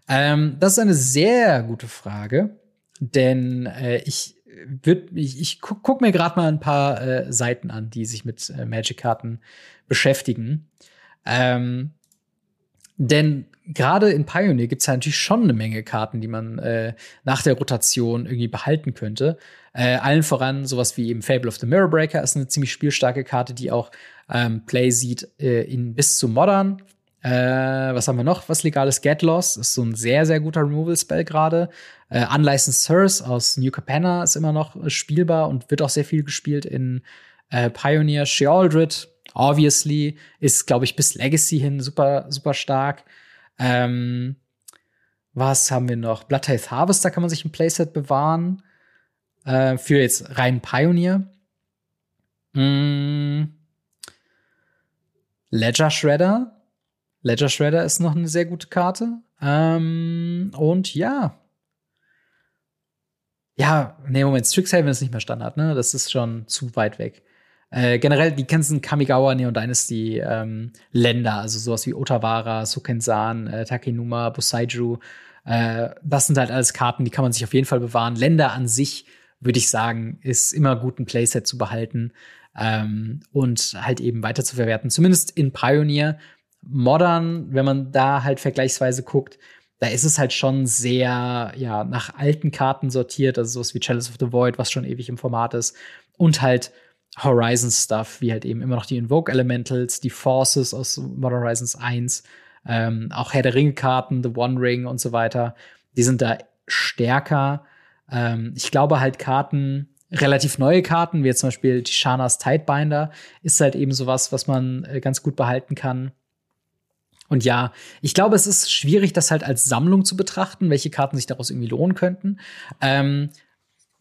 Ähm, das ist eine sehr gute Frage, denn äh, ich würd, ich, ich guck, guck mir gerade mal ein paar äh, Seiten an, die sich mit äh, Magic-Karten beschäftigen. Ähm, denn gerade in Pioneer gibt es ja natürlich schon eine Menge Karten, die man äh, nach der Rotation irgendwie behalten könnte. Äh, allen voran sowas wie eben Fable of the Mirror Breaker ist eine ziemlich spielstarke Karte, die auch ähm, Play sieht äh, in bis zu Modern Äh, was haben wir noch? Was legales Get Loss ist so ein sehr, sehr guter Removal-Spell gerade. Äh, Unlicensed Source aus New Capenna ist immer noch spielbar und wird auch sehr viel gespielt in äh, Pioneer. Shealdred, obviously, ist, glaube ich, bis Legacy hin super, super stark. Ähm, was haben wir noch? Blood Tithe Harvester kann man sich im Playset bewahren. Äh, für jetzt rein Pioneer. Mm. Ledger Shredder. Ledger Shredder ist noch eine sehr gute Karte. Ähm, und ja. Ja, nee, Moment, Strixhaven ist nicht mehr Standard, ne? Das ist schon zu weit weg. Äh, generell die ganzen Kamigawa Neon Dynasty ähm, Länder, also sowas wie Otawara, Sukensan, äh, Takenuma, Busaiju, äh, das sind halt alles Karten, die kann man sich auf jeden Fall bewahren. Länder an sich, würde ich sagen, ist immer gut, ein Playset zu behalten ähm, und halt eben weiter zu verwerten. Zumindest in Pioneer. Modern, wenn man da halt vergleichsweise guckt, da ist es halt schon sehr, ja, nach alten Karten sortiert, also sowas wie Chalice of the Void, was schon ewig im Format ist, und halt Horizons-Stuff, wie halt eben immer noch die Invoke Elementals, die Forces aus Modern Horizons 1, ähm, auch Herr der Ringe-Karten, The One Ring und so weiter, die sind da stärker. Ähm, ich glaube halt Karten, relativ neue Karten, wie zum Beispiel Tishanas Tidebinder, ist halt eben sowas, was man äh, ganz gut behalten kann. Und ja, ich glaube, es ist schwierig, das halt als Sammlung zu betrachten, welche Karten sich daraus irgendwie lohnen könnten. Ähm,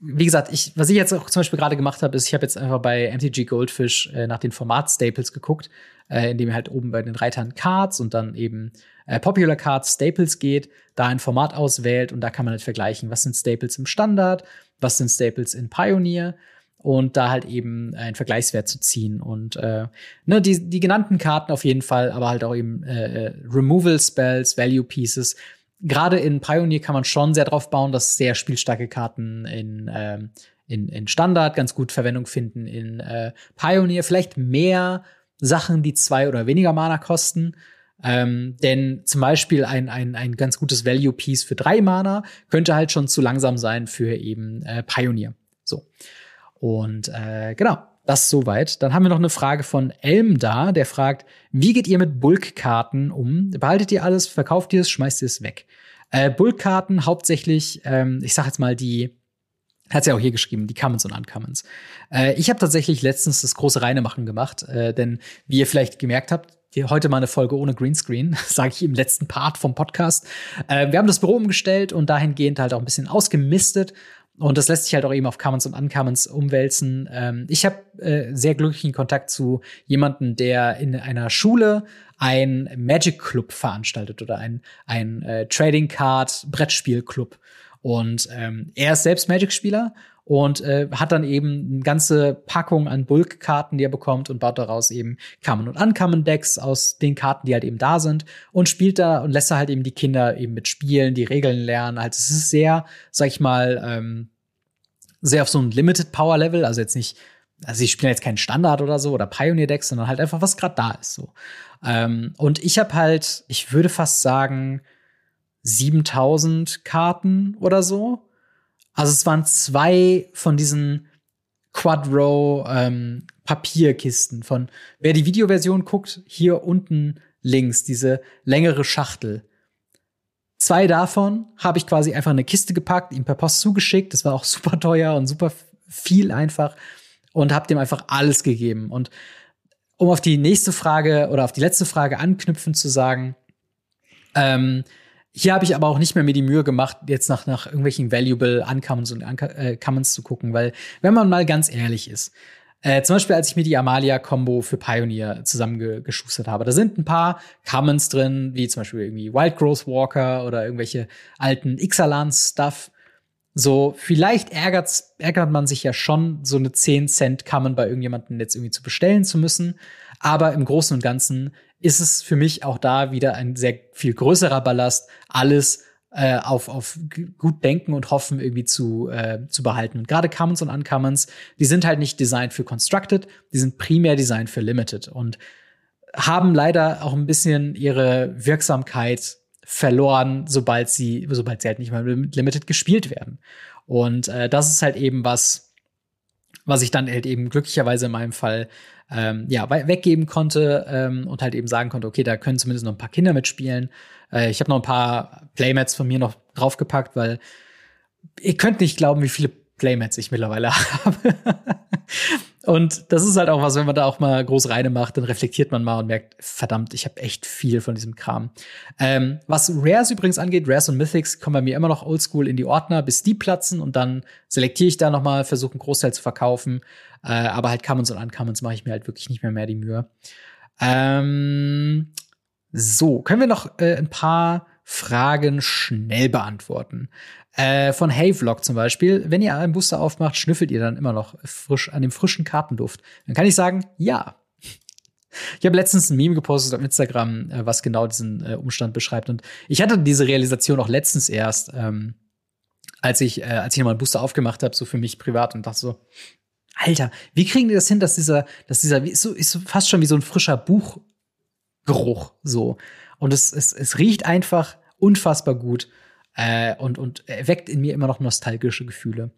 wie gesagt, ich, was ich jetzt auch zum Beispiel gerade gemacht habe, ist, ich habe jetzt einfach bei MTG Goldfish äh, nach den Format-Staples geguckt, äh, indem ihr halt oben bei den Reitern Cards und dann eben äh, Popular Cards Staples geht, da ein Format auswählt und da kann man halt vergleichen, was sind Staples im Standard, was sind Staples in Pioneer und da halt eben einen Vergleichswert zu ziehen und äh, ne, die, die genannten Karten auf jeden Fall, aber halt auch eben äh, äh Removal Spells, Value Pieces, gerade in Pioneer kann man schon sehr drauf bauen, dass sehr spielstarke Karten in, ähm, in, in Standard ganz gut Verwendung finden. In äh, Pioneer vielleicht mehr Sachen, die zwei oder weniger Mana kosten. Ähm, denn zum Beispiel ein, ein, ein ganz gutes Value-Piece für drei Mana könnte halt schon zu langsam sein für eben äh, Pioneer. So. Und äh, genau, das soweit. Dann haben wir noch eine Frage von Elm da, der fragt, wie geht ihr mit Bulk-Karten um? Behaltet ihr alles, verkauft ihr es, schmeißt ihr es weg? Äh, Bulk-Karten hauptsächlich, ähm, ich sag jetzt mal die hat sie auch hier geschrieben, die Commons und Uncommons. Äh, ich habe tatsächlich letztens das große Reinemachen gemacht, äh, denn wie ihr vielleicht gemerkt habt, heute mal eine Folge ohne Greenscreen, sage ich im letzten Part vom Podcast. Äh, wir haben das Büro umgestellt und dahingehend halt auch ein bisschen ausgemistet und das lässt sich halt auch eben auf Commons und Uncommons umwälzen. Ähm, ich habe äh, sehr glücklichen Kontakt zu jemanden, der in einer Schule ein Magic Club veranstaltet oder ein, ein äh, Trading Card Brettspiel Club. Und ähm, er ist selbst Magic-Spieler und äh, hat dann eben eine ganze Packung an Bulk-Karten, die er bekommt und baut daraus eben Common und Uncommon Decks aus den Karten, die halt eben da sind und spielt da und lässt da halt eben die Kinder eben mitspielen, die Regeln lernen. Also es ist sehr, sag ich mal, ähm, sehr auf so ein Limited Power Level, also jetzt nicht also sie spielen jetzt keinen Standard oder so oder Pioneer Decks, sondern halt einfach was gerade da ist so. Ähm, und ich habe halt, ich würde fast sagen 7000 Karten oder so. Also es waren zwei von diesen Quadro ähm, Papierkisten von wer die Videoversion guckt, hier unten links diese längere Schachtel. Zwei davon habe ich quasi einfach in eine Kiste gepackt, ihm per Post zugeschickt. Das war auch super teuer und super viel einfach und habe dem einfach alles gegeben. Und um auf die nächste Frage oder auf die letzte Frage anknüpfen zu sagen, ähm, hier habe ich aber auch nicht mehr mir die Mühe gemacht, jetzt nach, nach irgendwelchen Valuable Uncommons und Uncommons zu gucken, weil, wenn man mal ganz ehrlich ist, äh, zum Beispiel, als ich mir die Amalia-Combo für Pioneer zusammengeschustert habe, da sind ein paar Commons drin, wie zum Beispiel irgendwie Wild Growth Walker oder irgendwelche alten Ixalan-Stuff. So, vielleicht ärgert's, ärgert man sich ja schon, so eine 10 Cent Common bei irgendjemanden jetzt irgendwie zu bestellen zu müssen. Aber im Großen und Ganzen ist es für mich auch da wieder ein sehr viel größerer Ballast, alles äh, auf, auf gut denken und hoffen irgendwie zu, äh, zu behalten. Und gerade Commons und Uncommons, die sind halt nicht designed für Constructed, die sind primär designed für Limited und haben leider auch ein bisschen ihre Wirksamkeit verloren, sobald sie, sobald sie halt nicht mehr mit Limited gespielt werden. Und äh, das ist halt eben was, was ich dann halt eben glücklicherweise in meinem Fall ähm, ja, weggeben konnte ähm, und halt eben sagen konnte, okay, da können zumindest noch ein paar Kinder mitspielen. Äh, ich habe noch ein paar Playmats von mir noch draufgepackt, weil ihr könnt nicht glauben, wie viele Playmats ich mittlerweile habe. Und das ist halt auch was, wenn man da auch mal groß reine macht, dann reflektiert man mal und merkt, verdammt, ich habe echt viel von diesem Kram. Ähm, was Rares übrigens angeht, Rares und Mythics kommen bei mir immer noch oldschool in die Ordner, bis die platzen und dann selektiere ich da noch mal, versuche einen Großteil zu verkaufen. Äh, aber halt Commons und Uncommons mache ich mir halt wirklich nicht mehr mehr die Mühe. Ähm, so, können wir noch äh, ein paar Fragen schnell beantworten. Äh, von Hayvlog zum Beispiel, wenn ihr einen Booster aufmacht, schnüffelt ihr dann immer noch frisch an dem frischen Kartenduft. Dann kann ich sagen, ja. Ich habe letztens ein Meme gepostet auf Instagram, äh, was genau diesen äh, Umstand beschreibt. Und ich hatte diese Realisation auch letztens erst, ähm, als ich, äh, als ich nochmal einen Booster aufgemacht habe, so für mich privat und dachte so, Alter, wie kriegen die das hin, dass dieser, dass dieser, ist so, ist so fast schon wie so ein frischer Buchgeruch so. Und es, es, es riecht einfach unfassbar gut äh, und, und weckt in mir immer noch nostalgische Gefühle.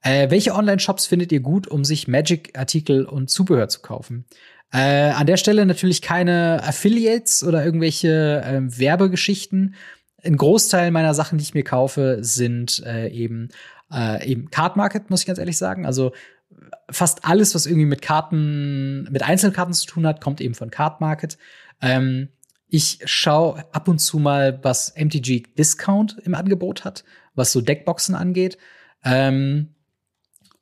Äh, welche Online-Shops findet ihr gut, um sich Magic-Artikel und Zubehör zu kaufen? Äh, an der Stelle natürlich keine Affiliates oder irgendwelche äh, Werbegeschichten. Ein Großteil meiner Sachen, die ich mir kaufe, sind äh, eben äh, eben Card Market, muss ich ganz ehrlich sagen. Also fast alles, was irgendwie mit Karten, mit Einzelkarten zu tun hat, kommt eben von Card Market. Ähm, ich schaue ab und zu mal, was MTG Discount im Angebot hat, was so Deckboxen angeht. Ähm,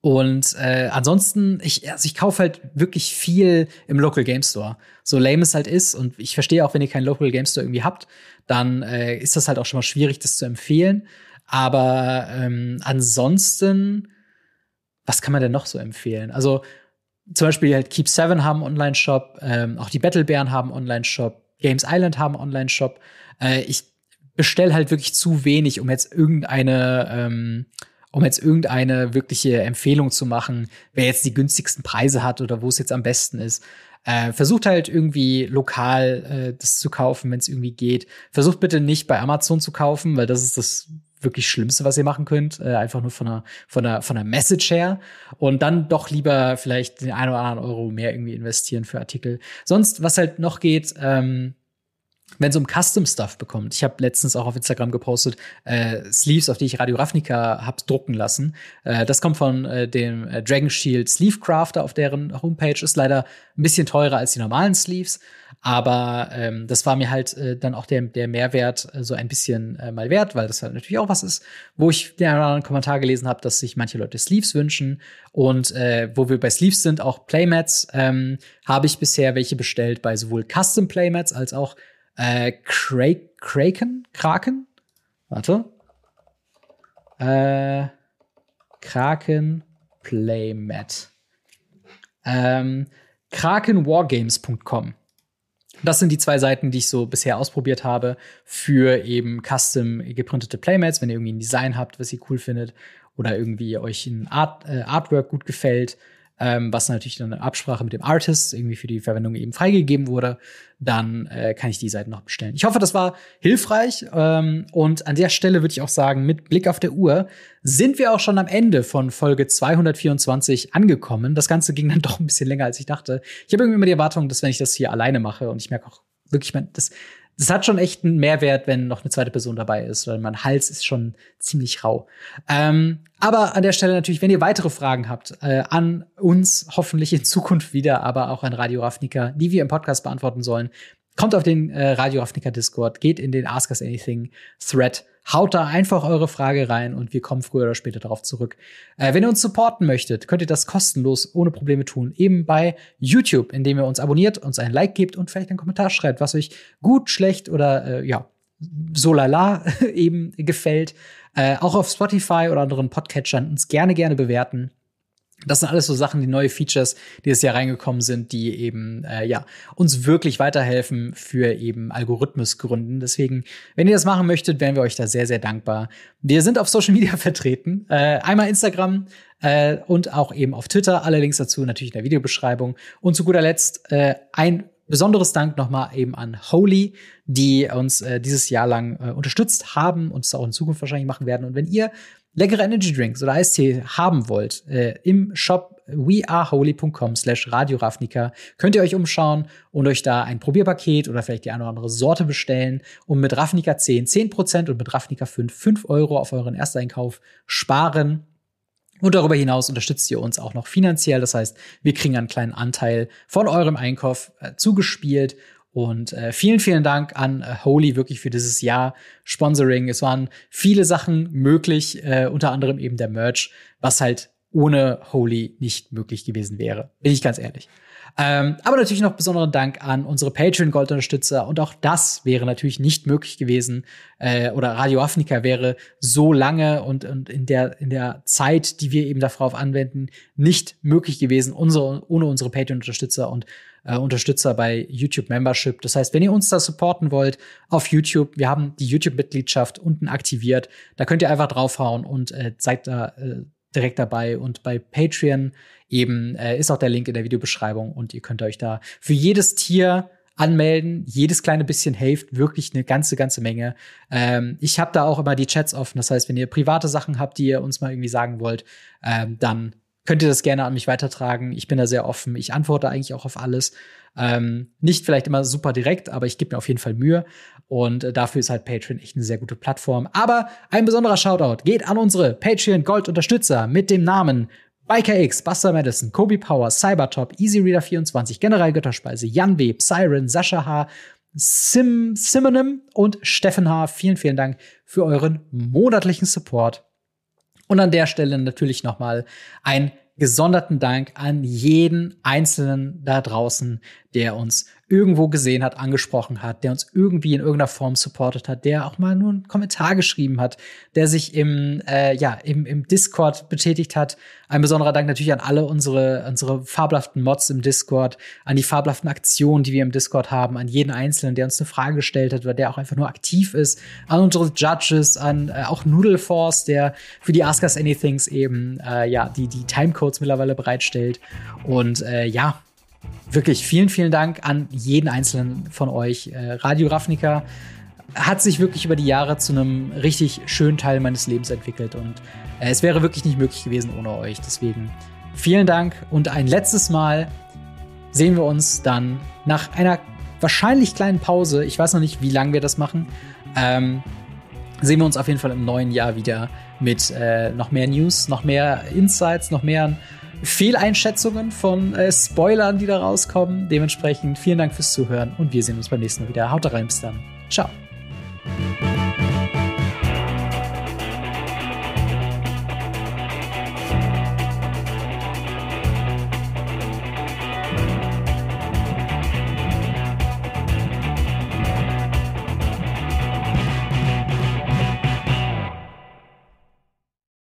und äh, ansonsten, ich, also ich kaufe halt wirklich viel im Local Game Store. So lame es halt ist. Und ich verstehe auch, wenn ihr keinen Local Game Store irgendwie habt, dann äh, ist das halt auch schon mal schwierig, das zu empfehlen. Aber ähm, ansonsten, was kann man denn noch so empfehlen? Also zum Beispiel halt Keep Seven haben einen Online-Shop, ähm, auch die Battlebären haben Online-Shop. Games Island haben Online-Shop. Äh, ich bestelle halt wirklich zu wenig, um jetzt irgendeine, ähm, um jetzt irgendeine wirkliche Empfehlung zu machen, wer jetzt die günstigsten Preise hat oder wo es jetzt am besten ist. Äh, versucht halt irgendwie lokal äh, das zu kaufen, wenn es irgendwie geht. Versucht bitte nicht bei Amazon zu kaufen, weil das ist das wirklich Schlimmste, was ihr machen könnt, äh, einfach nur von der, von der, von der Message her. Und dann doch lieber vielleicht den einen oder anderen Euro mehr irgendwie investieren für Artikel. Sonst, was halt noch geht, ähm, wenn es um Custom Stuff bekommt. Ich habe letztens auch auf Instagram gepostet, äh, Sleeves, auf die ich Radio Ravnica hab drucken lassen. Äh, das kommt von äh, dem äh, Dragon Shield Sleeve Crafter auf deren Homepage. Ist leider ein bisschen teurer als die normalen Sleeves. Aber ähm, das war mir halt äh, dann auch der, der Mehrwert äh, so ein bisschen äh, mal wert, weil das halt natürlich auch was ist, wo ich den anderen Kommentar gelesen habe, dass sich manche Leute Sleeves wünschen. Und äh, wo wir bei Sleeves sind, auch Playmats, ähm, habe ich bisher welche bestellt bei sowohl Custom Playmats als auch äh, Kra Kraken? Kraken? Warte. Äh, Kraken Playmat. Ähm, krakenwargames.com. Das sind die zwei Seiten, die ich so bisher ausprobiert habe für eben custom geprintete Playmats, wenn ihr irgendwie ein Design habt, was ihr cool findet oder irgendwie euch ein Art, äh, Artwork gut gefällt, ähm, was natürlich dann eine Absprache mit dem Artist irgendwie für die Verwendung eben freigegeben wurde, dann äh, kann ich die Seiten noch bestellen. Ich hoffe, das war hilfreich ähm, und an der Stelle würde ich auch sagen, mit Blick auf der Uhr sind wir auch schon am Ende von Folge 224 angekommen. Das Ganze ging dann doch ein bisschen länger, als ich dachte. Ich habe irgendwie immer die Erwartung, dass wenn ich das hier alleine mache und ich merke auch wirklich, das das hat schon echt einen Mehrwert, wenn noch eine zweite Person dabei ist, weil mein Hals ist schon ziemlich rau. Ähm, aber an der Stelle natürlich, wenn ihr weitere Fragen habt, äh, an uns hoffentlich in Zukunft wieder, aber auch an Radio Ravnica, die wir im Podcast beantworten sollen, kommt auf den äh, Radio Ravnica Discord, geht in den Ask Us Anything Thread Haut da einfach eure Frage rein und wir kommen früher oder später darauf zurück. Äh, wenn ihr uns supporten möchtet, könnt ihr das kostenlos ohne Probleme tun. Eben bei YouTube, indem ihr uns abonniert, uns ein Like gebt und vielleicht einen Kommentar schreibt, was euch gut, schlecht oder äh, ja, so lala eben gefällt. Äh, auch auf Spotify oder anderen Podcatchern uns gerne, gerne bewerten. Das sind alles so Sachen, die neue Features, die jetzt Jahr reingekommen sind, die eben äh, ja uns wirklich weiterhelfen für eben Algorithmusgründen. Deswegen, wenn ihr das machen möchtet, wären wir euch da sehr sehr dankbar. Wir sind auf Social Media vertreten, äh, einmal Instagram äh, und auch eben auf Twitter. Alle Links dazu natürlich in der Videobeschreibung. Und zu guter Letzt äh, ein besonderes Dank nochmal eben an Holy, die uns äh, dieses Jahr lang äh, unterstützt haben und es auch in Zukunft wahrscheinlich machen werden. Und wenn ihr leckere Energy Drinks oder Eistee haben wollt, äh, im Shop weareholy.com slash Radio Ravnica könnt ihr euch umschauen und euch da ein Probierpaket oder vielleicht die eine oder andere Sorte bestellen und mit Ravnica 10 10% und mit Ravnica 5 5 Euro auf euren Ersteinkauf sparen. Und darüber hinaus unterstützt ihr uns auch noch finanziell. Das heißt, wir kriegen einen kleinen Anteil von eurem Einkauf äh, zugespielt. Und äh, vielen, vielen Dank an äh, Holy wirklich für dieses Jahr Sponsoring. Es waren viele Sachen möglich, äh, unter anderem eben der Merch, was halt ohne Holy nicht möglich gewesen wäre. Bin ich ganz ehrlich. Ähm, aber natürlich noch besonderen Dank an unsere Patreon-Gold-Unterstützer. Und auch das wäre natürlich nicht möglich gewesen. Äh, oder Radio Afrika wäre so lange und, und in, der, in der Zeit, die wir eben darauf anwenden, nicht möglich gewesen, unsere, ohne unsere Patreon-Unterstützer und äh, Unterstützer bei YouTube Membership. Das heißt, wenn ihr uns da supporten wollt auf YouTube, wir haben die YouTube-Mitgliedschaft unten aktiviert. Da könnt ihr einfach draufhauen und äh, seid da äh, direkt dabei. Und bei Patreon eben äh, ist auch der Link in der Videobeschreibung und ihr könnt euch da für jedes Tier anmelden. Jedes kleine bisschen hilft wirklich eine ganze, ganze Menge. Ähm, ich habe da auch immer die Chats offen. Das heißt, wenn ihr private Sachen habt, die ihr uns mal irgendwie sagen wollt, ähm, dann könnt ihr das gerne an mich weitertragen. Ich bin da sehr offen. Ich antworte eigentlich auch auf alles. Ähm, nicht vielleicht immer super direkt, aber ich gebe mir auf jeden Fall Mühe. Und äh, dafür ist halt Patreon echt eine sehr gute Plattform. Aber ein besonderer Shoutout geht an unsere Patreon Gold Unterstützer mit dem Namen Biker X, Buster Madison, Kobe Power, Cybertop, Easyreader 24, General Götterspeise, Jan W., Siren, Sascha H., Sim, Simonim und Steffen H. Vielen, vielen Dank für euren monatlichen Support. Und an der Stelle natürlich nochmal ein gesonderten Dank an jeden Einzelnen da draußen, der uns irgendwo gesehen hat, angesprochen hat, der uns irgendwie in irgendeiner Form supportet hat, der auch mal nur einen Kommentar geschrieben hat, der sich im, äh, ja, im, im Discord betätigt hat. Ein besonderer Dank natürlich an alle unsere, unsere fabelhaften Mods im Discord, an die fabelhaften Aktionen, die wir im Discord haben, an jeden Einzelnen, der uns eine Frage gestellt hat oder der auch einfach nur aktiv ist, an unsere Judges, an äh, auch Noodle Force, der für die Ask Us Anythings eben, äh, ja, die, die Timecodes mittlerweile bereitstellt. Und äh, ja, wirklich vielen, vielen Dank an jeden einzelnen von euch. Äh, Radio Ravnica hat sich wirklich über die Jahre zu einem richtig schönen Teil meines Lebens entwickelt und äh, es wäre wirklich nicht möglich gewesen ohne euch. Deswegen vielen Dank und ein letztes Mal sehen wir uns dann nach einer wahrscheinlich kleinen Pause. Ich weiß noch nicht, wie lange wir das machen. Ähm, sehen wir uns auf jeden Fall im neuen Jahr wieder mit äh, noch mehr News, noch mehr Insights, noch mehr Fehleinschätzungen von äh, Spoilern, die da rauskommen. Dementsprechend vielen Dank fürs Zuhören und wir sehen uns beim nächsten Mal wieder. Haut rein, bis dann. Ciao.